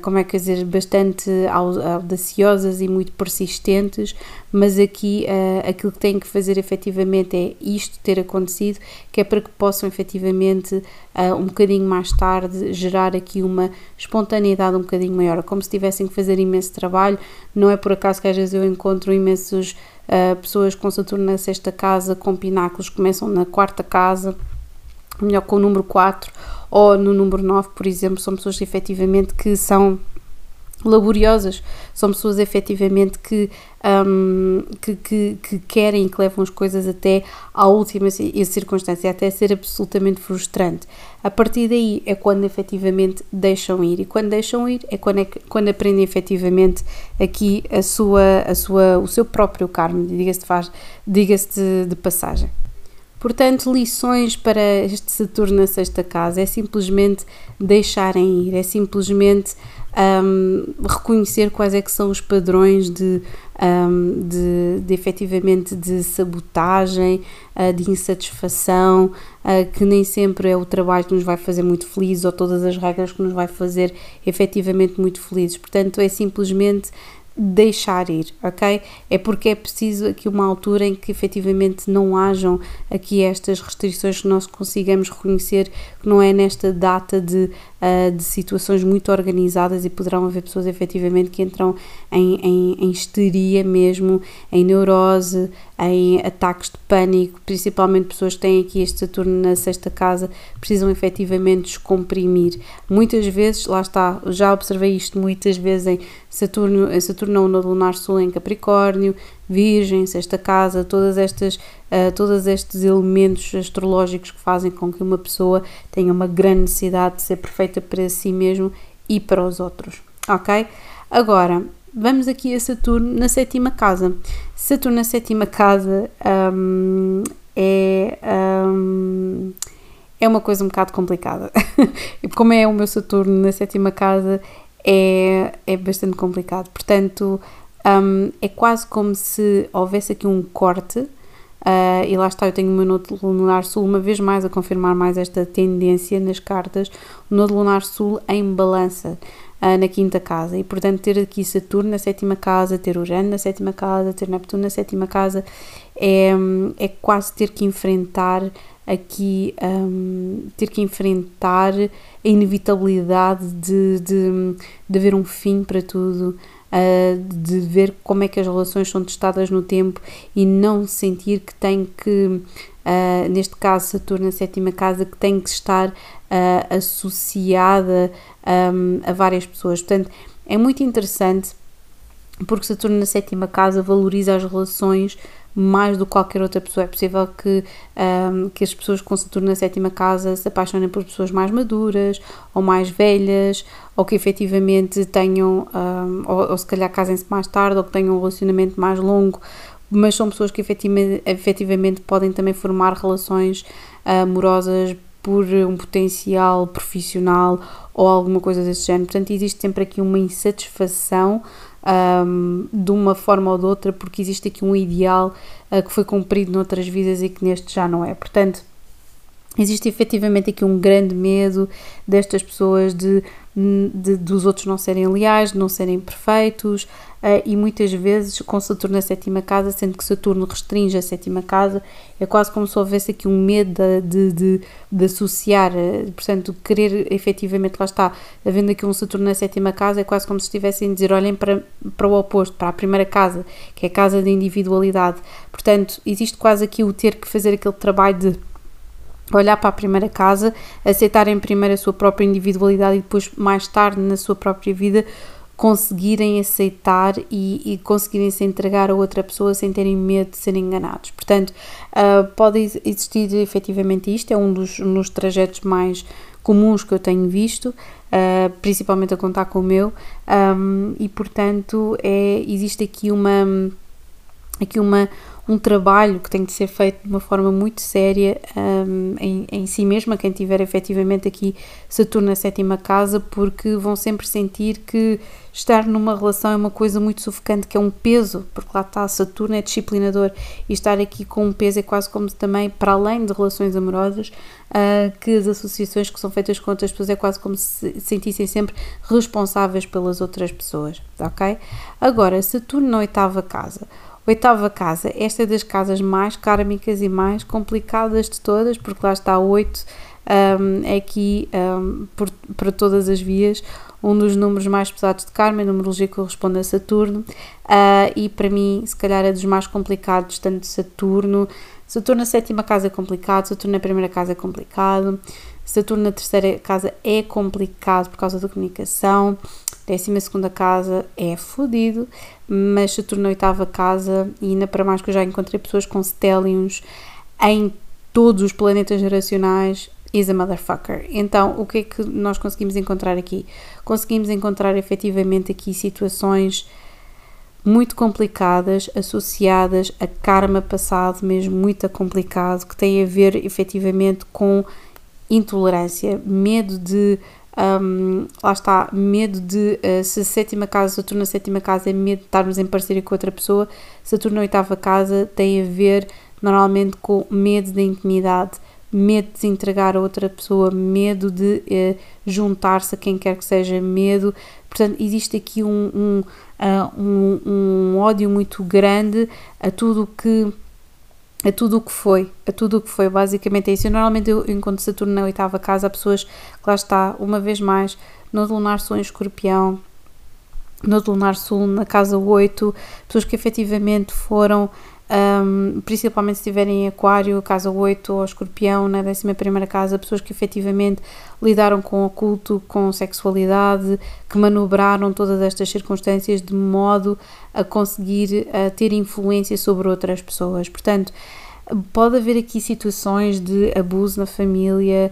como é que dizer, bastante audaciosas e muito persistentes, mas aqui uh, aquilo que têm que fazer efetivamente é isto ter acontecido, que é para que possam efetivamente uh, um bocadinho mais tarde gerar aqui uma espontaneidade um bocadinho maior, como se tivessem que fazer imenso trabalho, não é por acaso que às vezes eu encontro imensos uh, pessoas com Saturno na sexta casa, com pináculos, começam na quarta casa, melhor com o número 4 ou no número 9, por exemplo, são pessoas efetivamente que são laboriosas, são pessoas efetivamente que, um, que, que, que, querem e que levam as coisas até à última circunstância, até ser absolutamente frustrante. A partir daí é quando efetivamente deixam ir, e quando deixam ir é quando, é, quando aprendem efetivamente aqui a sua, a sua, o seu próprio karma, diga-se diga de, de passagem. Portanto, lições para este Saturno na sexta casa é simplesmente deixarem ir, é simplesmente um, reconhecer quais é que são os padrões de, um, de, de efetivamente de sabotagem, uh, de insatisfação, uh, que nem sempre é o trabalho que nos vai fazer muito felizes ou todas as regras que nos vai fazer efetivamente muito felizes. Portanto, é simplesmente deixar ir, ok? É porque é preciso aqui uma altura em que efetivamente não hajam aqui estas restrições que nós consigamos reconhecer que não é nesta data de uh, de situações muito organizadas e poderão haver pessoas efetivamente que entram em, em, em histeria mesmo, em neurose, em ataques de pânico, principalmente pessoas que têm aqui este Saturno na sexta casa, precisam efetivamente descomprimir. Muitas vezes, lá está, já observei isto muitas vezes em Saturno, em Saturno no lunar sul em Capricórnio, Virgem, sexta casa, todas estas, uh, todos estes elementos astrológicos que fazem com que uma pessoa tenha uma grande necessidade de ser perfeita para si mesmo e para os outros, ok? Agora, vamos aqui a Saturno na sétima casa. Saturno na sétima casa um, é, um, é uma coisa um bocado complicada. (laughs) Como é o meu Saturno na sétima casa, é, é bastante complicado. Portanto, um, é quase como se houvesse aqui um corte. Uh, e lá está, eu tenho o meu Nodo Lunar Sul, uma vez mais a confirmar mais esta tendência nas cartas, o Nodo Lunar Sul em balança uh, na quinta casa, e portanto ter aqui Saturno na sétima casa, ter Urano na sétima casa, ter Neptuno na sétima casa, é, é quase ter que enfrentar aqui, um, ter que enfrentar a inevitabilidade de, de, de haver um fim para tudo, uh, de ver como é que as relações são testadas no tempo e não sentir que tem que, uh, neste caso Saturno na sétima casa, que tem que estar uh, associada um, a várias pessoas. Portanto, é muito interessante porque Saturno na sétima casa valoriza as relações mais do que qualquer outra pessoa. É possível que, um, que as pessoas com Saturno na sétima casa se apaixonem por pessoas mais maduras ou mais velhas, ou que efetivamente tenham, um, ou, ou se calhar casem-se mais tarde, ou que tenham um relacionamento mais longo, mas são pessoas que efetivamente, efetivamente podem também formar relações amorosas por um potencial profissional ou alguma coisa desse género. Portanto, existe sempre aqui uma insatisfação um, de uma forma ou de outra, porque existe aqui um ideal uh, que foi cumprido noutras vidas e que neste já não é. Portanto, existe efetivamente aqui um grande medo destas pessoas de, de dos outros não serem leais, de não serem perfeitos, uh, e muitas vezes com Saturno na sétima casa, sendo que Saturno restringe a sétima casa, é quase como se houvesse aqui um medo de, de, de associar, uh, portanto, querer efetivamente, lá está, havendo aqui um Saturno na sétima casa, é quase como se estivessem a dizer, olhem para, para o oposto, para a primeira casa, que é a casa da individualidade. Portanto, existe quase aqui o ter que fazer aquele trabalho de olhar para a primeira casa, aceitar em primeiro a sua própria individualidade e depois mais tarde na sua própria vida conseguirem aceitar e, e, conseguirem se entregar a outra pessoa sem terem medo de serem enganados. Portanto, uh, pode existir efetivamente isto, é um dos, um dos trajetos mais comuns que eu tenho visto, uh, principalmente a contar com o meu, um, e portanto é, existe aqui uma, aqui uma, um trabalho que tem de ser feito de uma forma muito séria um, em, em, si mesma, quem tiver efetivamente aqui Saturno na sétima casa, porque vão sempre sentir que estar numa relação é uma coisa muito sufocante, que é um peso, porque lá está, Saturno é disciplinador, e estar aqui com um peso é quase como também, para além de relações amorosas, uh, que as associações que são feitas com outras pessoas é quase como se sentissem sempre responsáveis pelas outras pessoas, ok? Agora, Saturno na oitava casa. Oitava casa, esta é das casas mais kármicas e mais complicadas de todas, porque lá está oito um, aqui um, por, para todas as vias. Um dos números mais pesados de karma, a numerologia corresponde a Saturno, uh, e para mim, se calhar, é dos mais complicados, tanto Saturno, Saturno na sétima casa é complicado, Saturno na primeira casa é complicado, Saturno na terceira casa é complicado por causa da comunicação, décima segunda casa é fodido, mas Saturno na oitava casa, e ainda para mais que eu já encontrei pessoas com stelliums em todos os planetas geracionais, is a motherfucker. Então, o que é que nós conseguimos encontrar aqui? Conseguimos encontrar efetivamente aqui situações muito complicadas, associadas a karma passado, mesmo muito complicado, que tem a ver efetivamente com intolerância, medo de um, lá está, medo de uh, se a sétima casa, Saturno na sétima casa é medo de estarmos em parceria com outra pessoa, Saturno na oitava casa tem a ver normalmente com medo da intimidade, medo de se entregar a outra pessoa, medo de uh, juntar-se a quem quer que seja, medo. Portanto, existe aqui um, um, uh, um, um ódio muito grande a tudo que a tudo o que foi, a tudo o que foi, basicamente é isso. Eu, normalmente eu encontro Saturno na oitava casa, há pessoas que lá está, uma vez mais, no lunar sul em escorpião, no lunar sul na casa 8, pessoas que efetivamente foram um, principalmente se estiverem em Aquário, casa 8 ou Escorpião, na 11 casa, pessoas que efetivamente lidaram com o oculto, com sexualidade, que manobraram todas estas circunstâncias de modo a conseguir a ter influência sobre outras pessoas. Portanto, Pode haver aqui situações de abuso na família,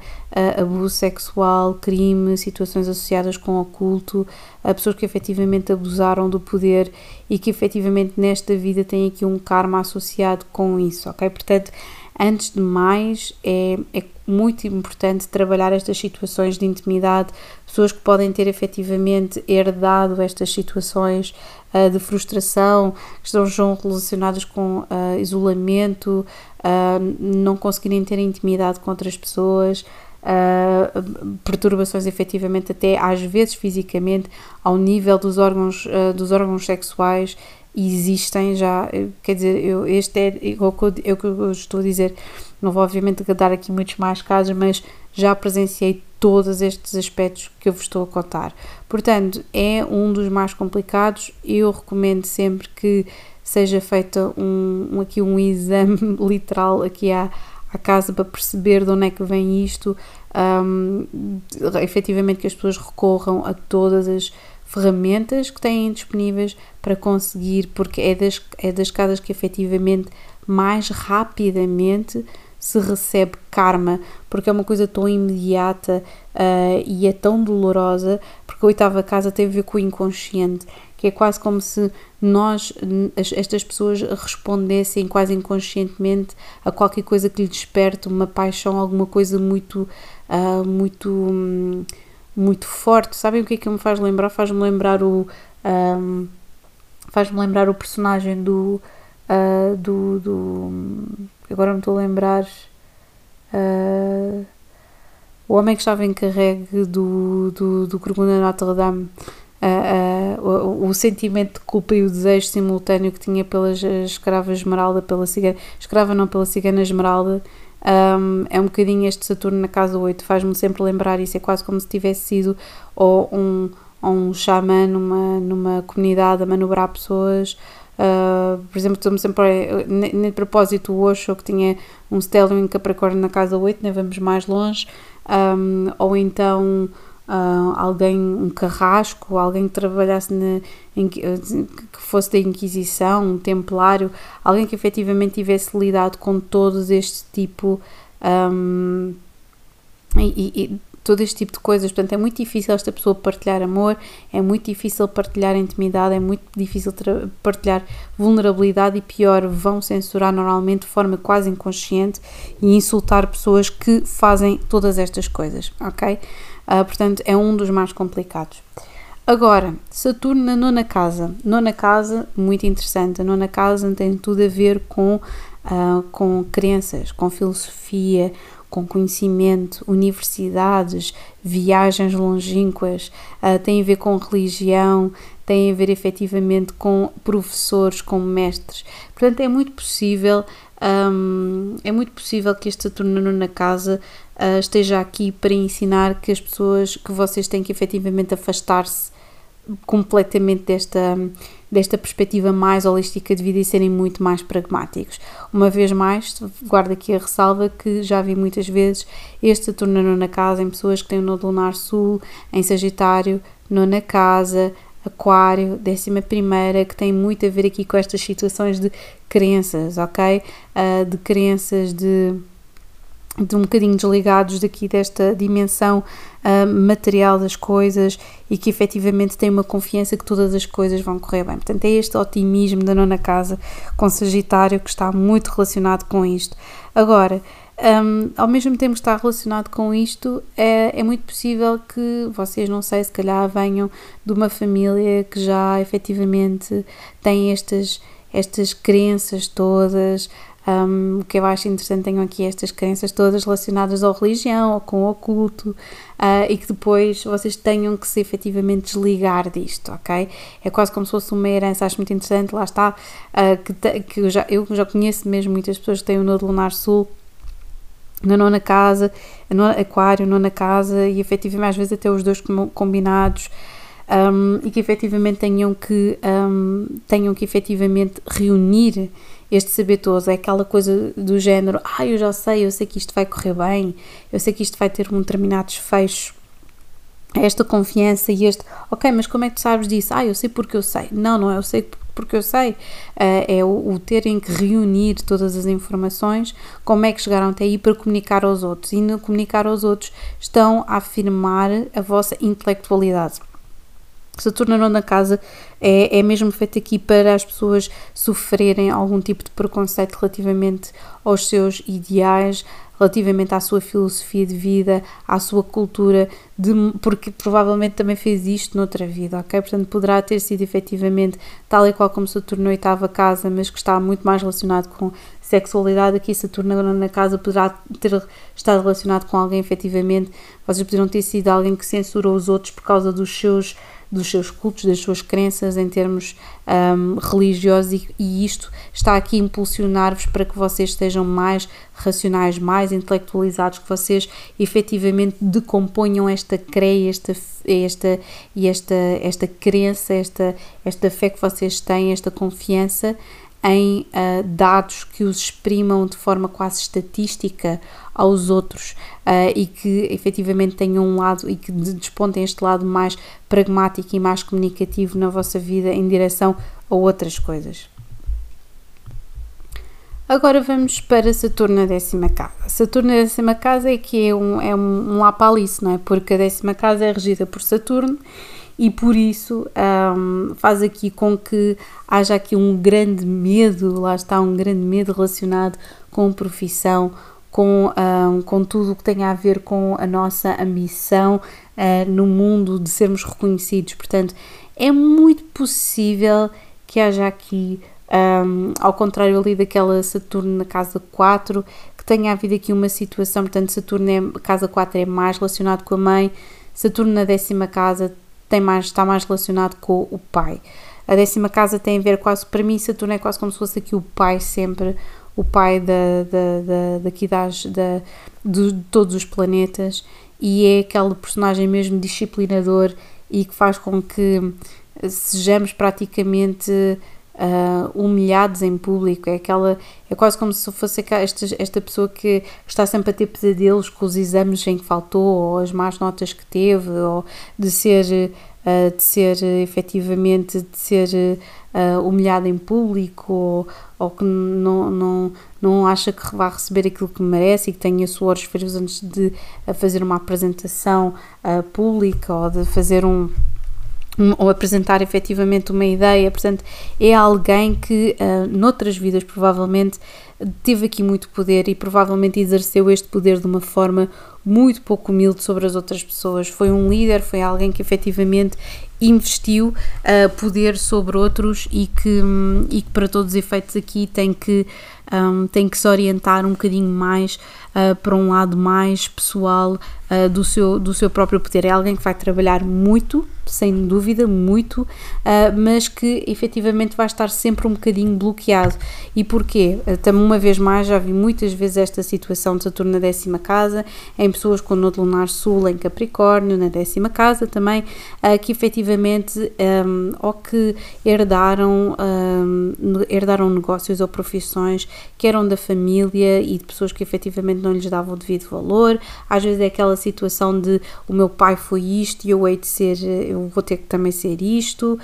abuso sexual, crime, situações associadas com o oculto, pessoas que efetivamente abusaram do poder e que efetivamente nesta vida têm aqui um karma associado com isso, ok? Portanto, antes de mais, é, é muito importante trabalhar estas situações de intimidade, pessoas que podem ter efetivamente herdado estas situações uh, de frustração, que estão relacionadas com uh, isolamento, uh, não conseguirem ter intimidade com outras pessoas. Uh, perturbações efetivamente até às vezes fisicamente ao nível dos órgãos uh, dos órgãos sexuais existem já quer dizer eu este é, é o que eu estou a dizer não vou obviamente dar aqui muitos mais casos mas já presenciei todos estes aspectos que eu vos estou a contar. Portanto, é um dos mais complicados. Eu recomendo sempre que seja feito um, aqui um exame (laughs) literal aqui à, à casa para perceber de onde é que vem isto. Um, efetivamente que as pessoas recorram a todas as ferramentas que têm disponíveis para conseguir, porque é das, é das casas que efetivamente mais rapidamente se recebe karma, porque é uma coisa tão imediata uh, e é tão dolorosa, porque a oitava casa tem a ver com o inconsciente, que é quase como se nós, estas pessoas, respondessem quase inconscientemente a qualquer coisa que lhe desperte uma paixão, alguma coisa muito, uh, muito, um, muito forte. Sabem o que é que me faz lembrar? Faz-me lembrar o. Um, faz-me lembrar o personagem do. Uh, do, do agora me estou a lembrar uh, o homem que estava encarregue do, do, do Corcunda Notre Dame uh, uh, o, o, sentimento de culpa e o desejo simultâneo que tinha pela escrava Esmeralda, pela cigana, escrava não, pela cigana Esmeralda, um, é um bocadinho este Saturno na casa 8, faz-me sempre lembrar isso, é quase como se tivesse sido ou um, ou um xamã numa, numa comunidade a manobrar pessoas, Uh, por exemplo, estou-me sempre. Nem propósito, o Osho que tinha um stellium em Capricórnio na casa 8, nem vamos mais longe, um, ou então uh, alguém, um carrasco, alguém que trabalhasse na, em, que fosse da Inquisição, um templário, alguém que efetivamente tivesse lidado com todos este tipo. Um, e, e todo este tipo de coisas. Portanto, é muito difícil esta pessoa partilhar amor, é muito difícil partilhar intimidade, é muito difícil partilhar vulnerabilidade e pior, vão censurar normalmente de forma quase inconsciente e insultar pessoas que fazem todas estas coisas, ok? Uh, portanto, é um dos mais complicados. Agora, Saturno na nona casa. Nona casa, muito interessante. A nona casa tem tudo a ver com, uh, com crenças, com filosofia, com conhecimento, universidades, viagens longínquas, uh, tem a ver com religião, tem a ver efetivamente com professores, com mestres. Portanto, é muito possível, um, é muito possível que este Saturno na casa uh, esteja aqui para ensinar que as pessoas, que vocês têm que efetivamente afastar-se completamente desta, desta perspectiva mais holística de vida e serem muito mais pragmáticos. Uma vez mais, guardo aqui a ressalva que já vi muitas vezes este Saturno na casa em pessoas que têm o nodo lunar sul, em Sagitário, nona casa, Aquário, décima primeira, que tem muito a ver aqui com estas situações de crenças, ok? Uh, de crenças de de um bocadinho desligados daqui desta dimensão uh, material das coisas e que efetivamente têm uma confiança que todas as coisas vão correr bem. Portanto, é este otimismo da nona casa com Sagitário que está muito relacionado com isto. Agora, um, ao mesmo tempo que está relacionado com isto, é, é muito possível que vocês, não sei, se calhar venham de uma família que já efetivamente tem estas estas crenças todas, um, o que eu acho interessante tenham aqui estas crenças todas relacionadas à religião ou com o oculto uh, e que depois vocês tenham que se efetivamente desligar disto, ok? É quase como se fosse uma herança, acho muito interessante, lá está, uh, que, que eu, já, eu já conheço mesmo muitas pessoas que têm o Nodo Lunar Sul na nona casa, no aquário, nona casa e efetivamente às vezes até os dois combinados um, e que efetivamente tenham que, um, tenham que efetivamente reunir este saber todo, é aquela coisa do género, ah, eu já sei, eu sei que isto vai correr bem, eu sei que isto vai ter um determinado desfecho, esta confiança e este, ok, mas como é que tu sabes disso? Ah, eu sei porque eu sei. Não, não é eu sei porque eu sei. Uh, é o, o, terem que reunir todas as informações, como é que chegaram até aí para comunicar aos outros. E no comunicar aos outros estão a afirmar a vossa intelectualidade. Saturno na casa é, é mesmo feito aqui para as pessoas sofrerem algum tipo de preconceito relativamente aos seus ideais, relativamente à sua filosofia de vida, à sua cultura, de, porque provavelmente também fez isto noutra vida, ok? Portanto, poderá ter sido efetivamente tal e qual como Saturno na oitava casa, mas que está muito mais relacionado com sexualidade. Aqui, Saturno na casa poderá ter estado relacionado com alguém efetivamente. Vocês poderiam ter sido alguém que censurou os outros por causa dos seus dos seus cultos, das suas crenças em termos um, religiosos e, e, isto está aqui a impulsionar-vos para que vocês sejam mais racionais, mais intelectualizados, que vocês efetivamente decomponham esta creia, esta, esta, esta, esta crença, esta, esta fé que vocês têm, esta confiança em uh, dados que os exprimam de forma quase estatística aos outros uh, e que efetivamente tenham um lado e que despontem este lado mais pragmático e mais comunicativo na vossa vida em direção a outras coisas. Agora vamos para Saturno na décima casa. Saturno na décima casa é que é um, é um, lapalice, não é? Porque a décima casa é regida por Saturno e por isso um, faz aqui com que haja aqui um grande medo, lá está, um grande medo relacionado com profissão, com, um, com tudo o que tem a ver com a nossa ambição uh, no mundo de sermos reconhecidos. Portanto, é muito possível que haja aqui, um, ao contrário ali daquela Saturno na casa 4, que tenha havido aqui uma situação, portanto, Saturno é, casa 4 é mais relacionado com a mãe, Saturno na décima casa tem mais, está mais relacionado com o pai. A décima casa tem a ver quase, para mim, Saturno é quase como se fosse aqui o pai sempre, o pai da, da, da, daqui das, da, de, de todos os planetas e é aquele personagem mesmo disciplinador e que faz com que sejamos praticamente uh, humilhados em público. É aquela é quase como se fosse esta, esta pessoa que está sempre a ter pesadelos com os exames em que faltou ou as más notas que teve ou de ser uh, de ser efetivamente de ser uh, humilhado em público ou, ou que não, não, não acha que vai receber aquilo que merece e que tenha suores frios antes de fazer uma apresentação uh, pública ou de fazer um ou apresentar efetivamente uma ideia, portanto, é alguém que uh, noutras vidas provavelmente teve aqui muito poder e provavelmente exerceu este poder de uma forma muito pouco humilde sobre as outras pessoas. Foi um líder, foi alguém que efetivamente investiu uh, poder sobre outros e que, um, e que para todos os efeitos aqui tem que, um, tem que se orientar um bocadinho mais uh, para um lado mais pessoal uh, do, seu, do seu próprio poder. É alguém que vai trabalhar muito, sem dúvida, muito, uh, mas que efetivamente vai estar sempre um bocadinho bloqueado. E porquê? Também uma vez mais já vi muitas vezes esta situação de Saturno na décima casa, em pessoas com Nodo Lunar Sul em Capricórnio, na décima casa também, que efetivamente um, ou que herdaram, um, herdaram negócios ou profissões que eram da família e de pessoas que efetivamente não lhes dava o devido valor. Às vezes é aquela situação de o meu pai foi isto e eu hei de ser, eu vou ter que também ser isto.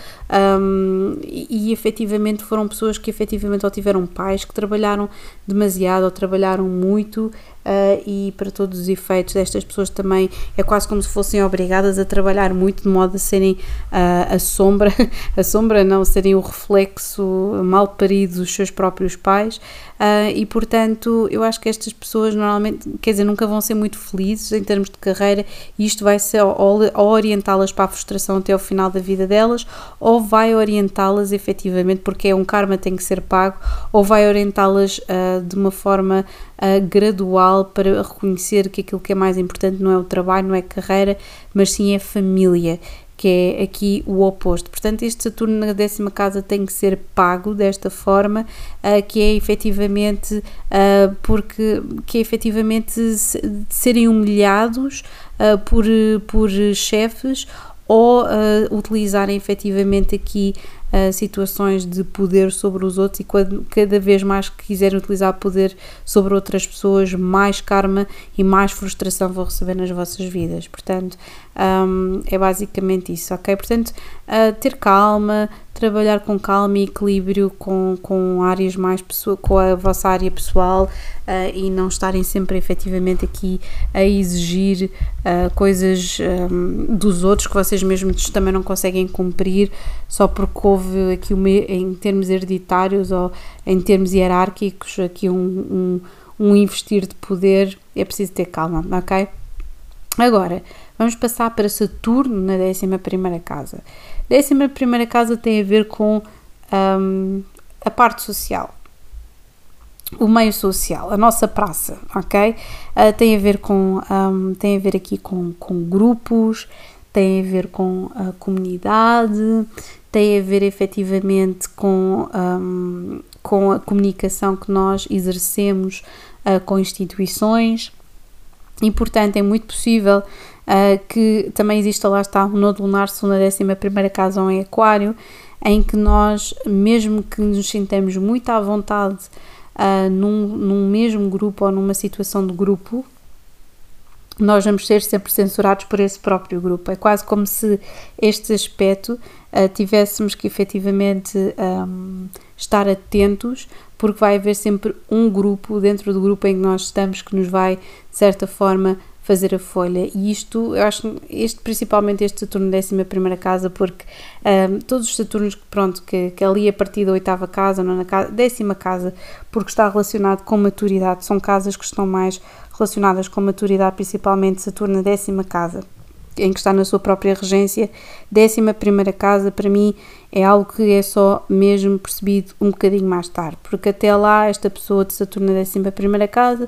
Um, e, e efetivamente foram pessoas que efetivamente ou tiveram pais que trabalharam demasiado ou trabalharam muito Uh, e para todos os efeitos destas pessoas também é quase como se fossem obrigadas a trabalhar muito de modo a serem uh, a sombra, (laughs) a sombra não serem o reflexo mal parido dos seus próprios pais uh, e portanto eu acho que estas pessoas normalmente, quer dizer, nunca vão ser muito felizes em termos de carreira e isto vai ser ou, ou orientá-las para a frustração até ao final da vida delas ou vai orientá-las efetivamente porque é um karma tem que ser pago ou vai orientá-las uh, de uma forma uh, gradual para reconhecer que aquilo que é mais importante não é o trabalho, não é carreira, mas sim é família que é aqui o oposto. Portanto, este Saturno na décima casa tem que ser pago desta forma, uh, que é efetivamente uh, porque que é efetivamente serem humilhados uh, por, por chefes ou utilizarem efetivamente aqui uh, situações de poder sobre os outros e quando, cada vez mais que quiserem utilizar poder sobre outras pessoas, mais karma e mais frustração vão receber nas vossas vidas. Portanto, um, é basicamente isso, ok? Portanto, uh, ter calma, trabalhar com calma e equilíbrio com, com áreas mais com a vossa área pessoal uh, e não estarem sempre efetivamente aqui a exigir uh, coisas um, dos outros que vocês mesmos também não conseguem cumprir só porque houve aqui uma, em termos hereditários ou em termos hierárquicos aqui um, um, um investir de poder é preciso ter calma, ok? Agora, vamos passar para Saturno na 11 casa. A 11 casa tem a ver com um, a parte social, o meio social, a nossa praça, ok? Uh, tem a ver com, um, tem a ver aqui com, com grupos, tem a ver com a comunidade, tem a ver efetivamente com, um, com a comunicação que nós exercemos uh, com instituições e, portanto, é muito possível uh, que também exista, lá está, o nodo lunar sul na 11 casa ou em Aquário, em que nós, mesmo que nos sintamos muito à vontade uh, num, num mesmo grupo ou numa situação de grupo, nós vamos ser sempre censurados por esse próprio grupo. É quase como se este aspecto uh, tivéssemos que efetivamente um, estar atentos, porque vai haver sempre um grupo dentro do grupo em que nós estamos que nos vai, de certa forma, fazer a folha. E isto, eu acho, este, principalmente este Saturno décima primeira casa, porque um, todos os Saturnos, pronto, que, que ali a partir da oitava casa, nona casa, décima casa, porque está relacionado com maturidade, são casas que estão mais relacionadas com maturidade, principalmente Saturno na décima casa, em que está na sua própria regência. Décima primeira casa, para mim, é algo que é só mesmo percebido um bocadinho mais tarde, porque até lá, esta pessoa de Saturno na décima primeira casa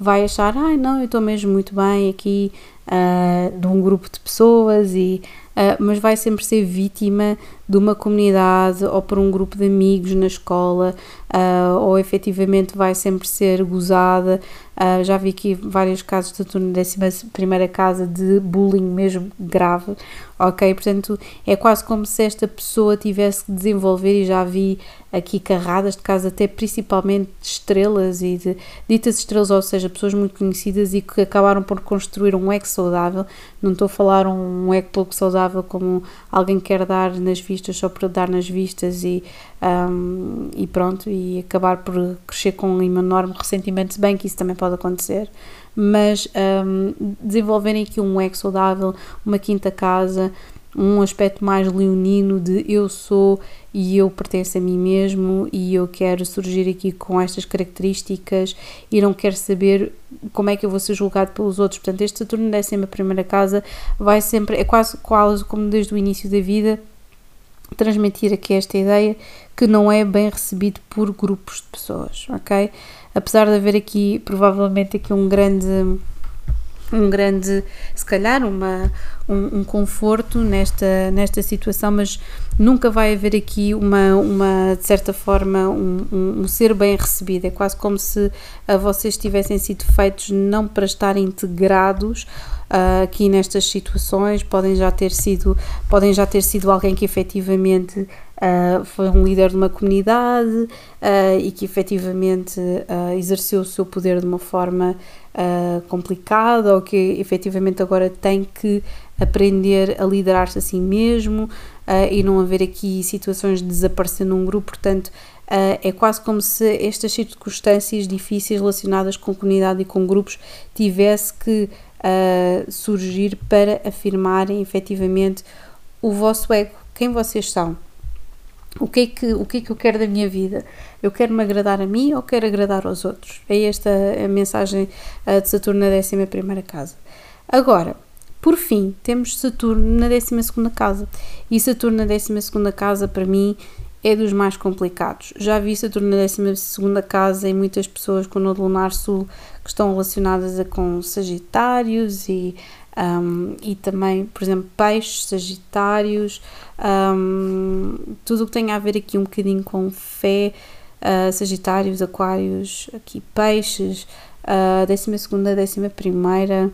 vai achar, ai ah, não, eu estou mesmo muito bem aqui uh, de um grupo de pessoas e uh, mas vai sempre ser vítima de uma comunidade ou por um grupo de amigos na escola uh, ou efetivamente vai sempre ser gozada. Uh, já vi aqui vários casos de turno décima primeira casa de bullying mesmo grave, ok? Portanto, é quase como se esta pessoa tivesse que desenvolver, e já vi aqui carradas de casa, até principalmente de estrelas e de ditas estrelas, ou seja, pessoas muito conhecidas e que acabaram por construir um ego saudável. Não estou a falar um ego pouco saudável como alguém quer dar nas vistas só por dar nas vistas e, um, e pronto, e acabar por crescer com um enorme ressentimento, se bem que isso também pode acontecer, mas um, desenvolverem aqui um ego saudável, uma quinta casa, um aspecto mais leonino de eu sou e eu pertenço a mim mesmo e eu quero surgir aqui com estas características e não quero saber como é que eu vou ser julgado pelos outros. Portanto, este Saturno décima primeira casa vai sempre, é quase, quase como desde o início da vida, transmitir aqui esta ideia que não é bem recebido por grupos de pessoas, ok? Apesar de haver aqui provavelmente aqui um grande um grande, se calhar, uma, um, um, conforto nesta, nesta situação, mas nunca vai haver aqui uma, uma de certa forma, um, um, um ser bem recebido. É quase como se uh, vocês tivessem sido feitos não para estar integrados uh, aqui nestas situações, podem já ter sido, podem já ter sido alguém que efetivamente uh, foi um líder de uma comunidade uh, e que efetivamente exerceu o seu poder de uma forma complicada ou que efetivamente agora tem que aprender a liderar-se a si mesmo e não haver aqui situações de desaparecer num grupo, portanto Uh, é quase como se estas circunstâncias difíceis relacionadas com comunidade e com grupos tivesse que uh, surgir para afirmarem efetivamente o vosso ego, quem vocês são. O que, é que, o que é que eu quero da minha vida? Eu quero me agradar a mim ou quero agradar aos outros? É esta a mensagem de Saturno na 11 casa. Agora, por fim, temos Saturno na 12 casa. E Saturno na 12 casa, para mim, é dos mais complicados. Já vi Saturno na 12 casa em muitas pessoas com o Nodo Lunar Sul que estão relacionadas a, com Sagitários e, um, e também, por exemplo, Peixes, Sagitários, um, tudo o que tem a ver aqui um bocadinho com fé, uh, Sagitários, Aquários, aqui Peixes, uh, 12 segunda, 11 primeira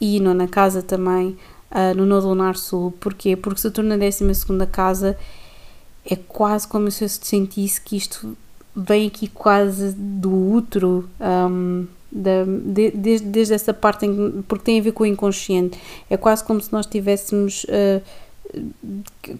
e nona casa também, uh, no Nodo Lunar Sul. Porquê? Porque Saturno na 12 segunda casa é quase como se eu sentisse que isto vem aqui quase do útero, um, da, de, desde, desde essa parte, em, porque tem a ver com o inconsciente. É quase como se nós tivéssemos. Uh,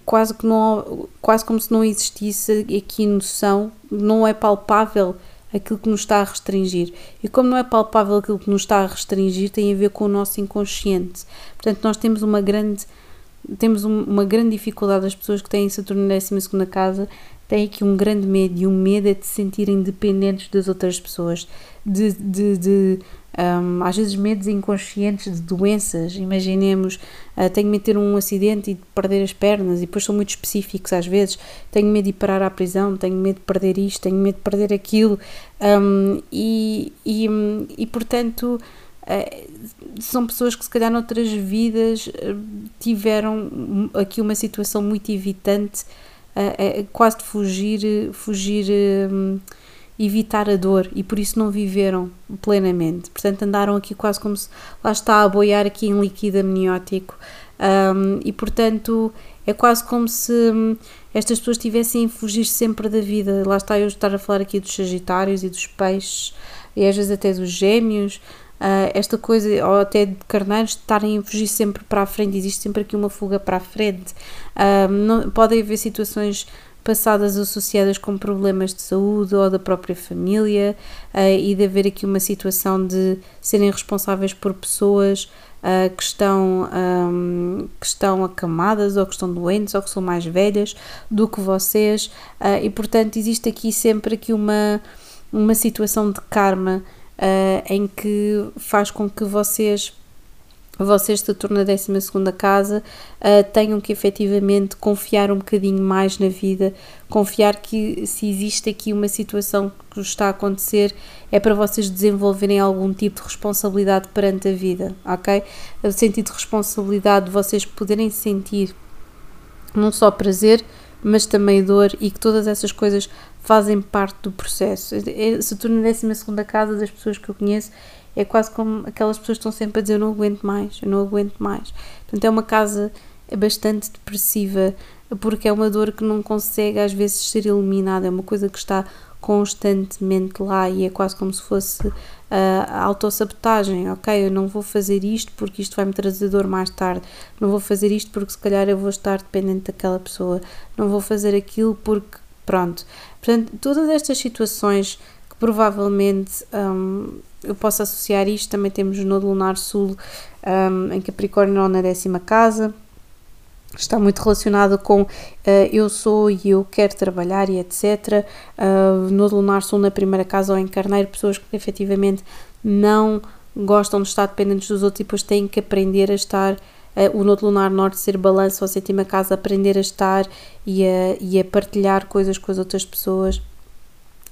quase que não quase como se não existisse aqui noção não é palpável aquilo que nos está a restringir e como não é palpável aquilo que nos está a restringir tem a ver com o nosso inconsciente portanto nós temos uma grande temos uma grande dificuldade, as pessoas que têm Saturno na 12 casa têm aqui um grande medo e o medo é de se sentirem dependentes das outras pessoas, de, de, de um, às vezes medos inconscientes de doenças, imaginemos, uh, tenho medo de ter um acidente e de perder as pernas e depois são muito específicos às vezes, tenho medo de ir parar à prisão, tenho medo de perder isto, tenho medo de perder aquilo. Um, e, e, e portanto eh, são pessoas que se calhar noutras vidas eh, tiveram aqui uma situação muito evitante, quase de fugir, fugir, evitar a dor e por isso não viveram plenamente. Portanto, andaram aqui quase como se lá está a boiar aqui em líquido amniótico um, e portanto é quase como se hum, estas pessoas tivessem a fugir sempre da vida. Lá está eu estar a falar aqui dos Sagitários e dos Peixes e às vezes até dos Gêmeos uh, esta coisa, ou até de carneiros, estarem a fugir sempre para a frente, existe sempre aqui uma fuga para a frente. Uh, não, podem haver situações passadas associadas com problemas de saúde ou da própria família uh, e de haver aqui uma situação de serem responsáveis por pessoas uh, que, estão, um, que estão acamadas ou que estão doentes ou que são mais velhas do que vocês uh, e portanto existe aqui sempre aqui uma, uma situação de karma uh, em que faz com que vocês vocês se tornam a 12 casa, uh, tenham que efetivamente confiar um bocadinho mais na vida, confiar que se existe aqui uma situação que está a acontecer, é para vocês desenvolverem algum tipo de responsabilidade perante a vida, ok? O sentido de responsabilidade, vocês poderem sentir não só prazer, mas também dor e que todas essas coisas fazem parte do processo. Saturno na 12 casa das pessoas que eu conheço é quase como aquelas pessoas que estão sempre a dizer eu não aguento mais, eu não aguento mais. Portanto, é uma casa bastante depressiva porque é uma dor que não consegue às vezes ser eliminada, é uma coisa que está constantemente lá e é quase como se fosse uh, a autossabotagem, ok, eu não vou fazer isto porque isto vai me trazer dor mais tarde, não vou fazer isto porque se calhar eu vou estar dependente daquela pessoa, não vou fazer aquilo porque pronto. Portanto, todas estas situações provavelmente um, eu posso associar isto, também temos no Lunar Sul um, em Capricórnio na décima casa, está muito relacionado com uh, eu sou e eu quero trabalhar e etc. Uh, no Lunar Sul, na primeira casa ou em Carneiro, pessoas que efetivamente não gostam de estar dependentes dos outros e depois têm que aprender a estar. Uh, o Nodo Lunar Norte ser balanço ou sétima casa, aprender a estar e a, e a partilhar coisas com as outras pessoas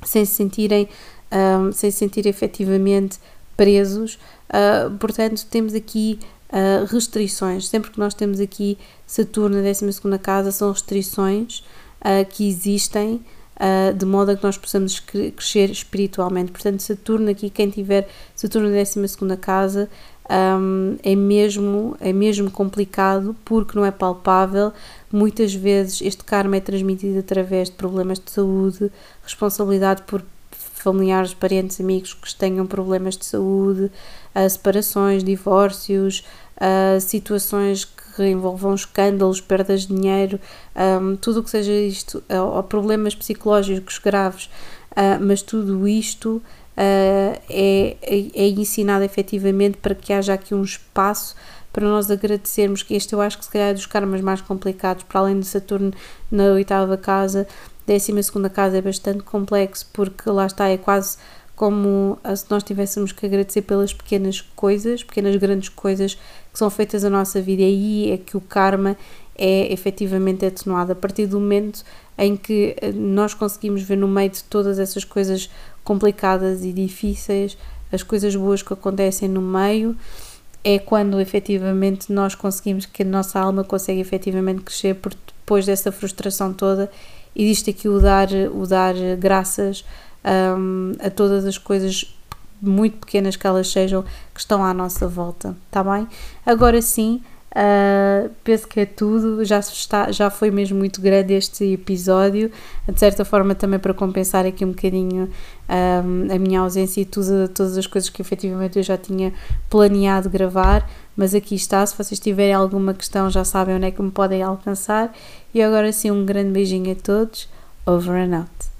sem se sentirem, um, sem se sentir efetivamente presos. Uh, portanto, temos aqui uh, restrições. Sempre que nós temos aqui Saturno na 12 casa, são restrições uh, que existem de modo a que nós possamos crescer espiritualmente. Portanto, Saturno aqui, quem tiver Saturno na 12 casa, um, é, mesmo, é mesmo complicado porque não é palpável. Muitas vezes este karma é transmitido através de problemas de saúde, responsabilidade por familiares, parentes, amigos que tenham problemas de saúde, uh, separações, divórcios, uh, situações que envolvam escândalos, perdas de dinheiro, tudo o que seja isto, uh, ou problemas psicológicos graves, mas tudo isto é, é, é ensinado efetivamente para que haja aqui um espaço para nós agradecermos que este eu acho que se calhar é dos karmas mais complicados, para além de Saturno na oitava casa, décima segunda casa é bastante complexo porque lá está, é quase como se nós tivéssemos que agradecer pelas pequenas coisas, pequenas grandes coisas que são feitas na nossa vida, e aí é que o karma é efetivamente atenuado. A partir do momento em que eh, nós conseguimos ver no meio de todas essas coisas complicadas e difíceis, as coisas boas que acontecem no meio, é quando efetivamente nós conseguimos que a nossa alma consegue efetivamente crescer, porque depois dessa frustração toda existe aqui o dar, o dar graças um, a todas as coisas muito pequenas que elas sejam que estão à nossa volta, tá bem? Agora sim, Uh, penso que é tudo, já, está, já foi mesmo muito grande este episódio, de certa forma também para compensar aqui um bocadinho um, a minha ausência e tudo, todas as coisas que efetivamente eu já tinha planeado gravar, mas aqui está, se vocês tiverem alguma questão já sabem onde é que me podem alcançar. E agora sim um grande beijinho a todos, over and out.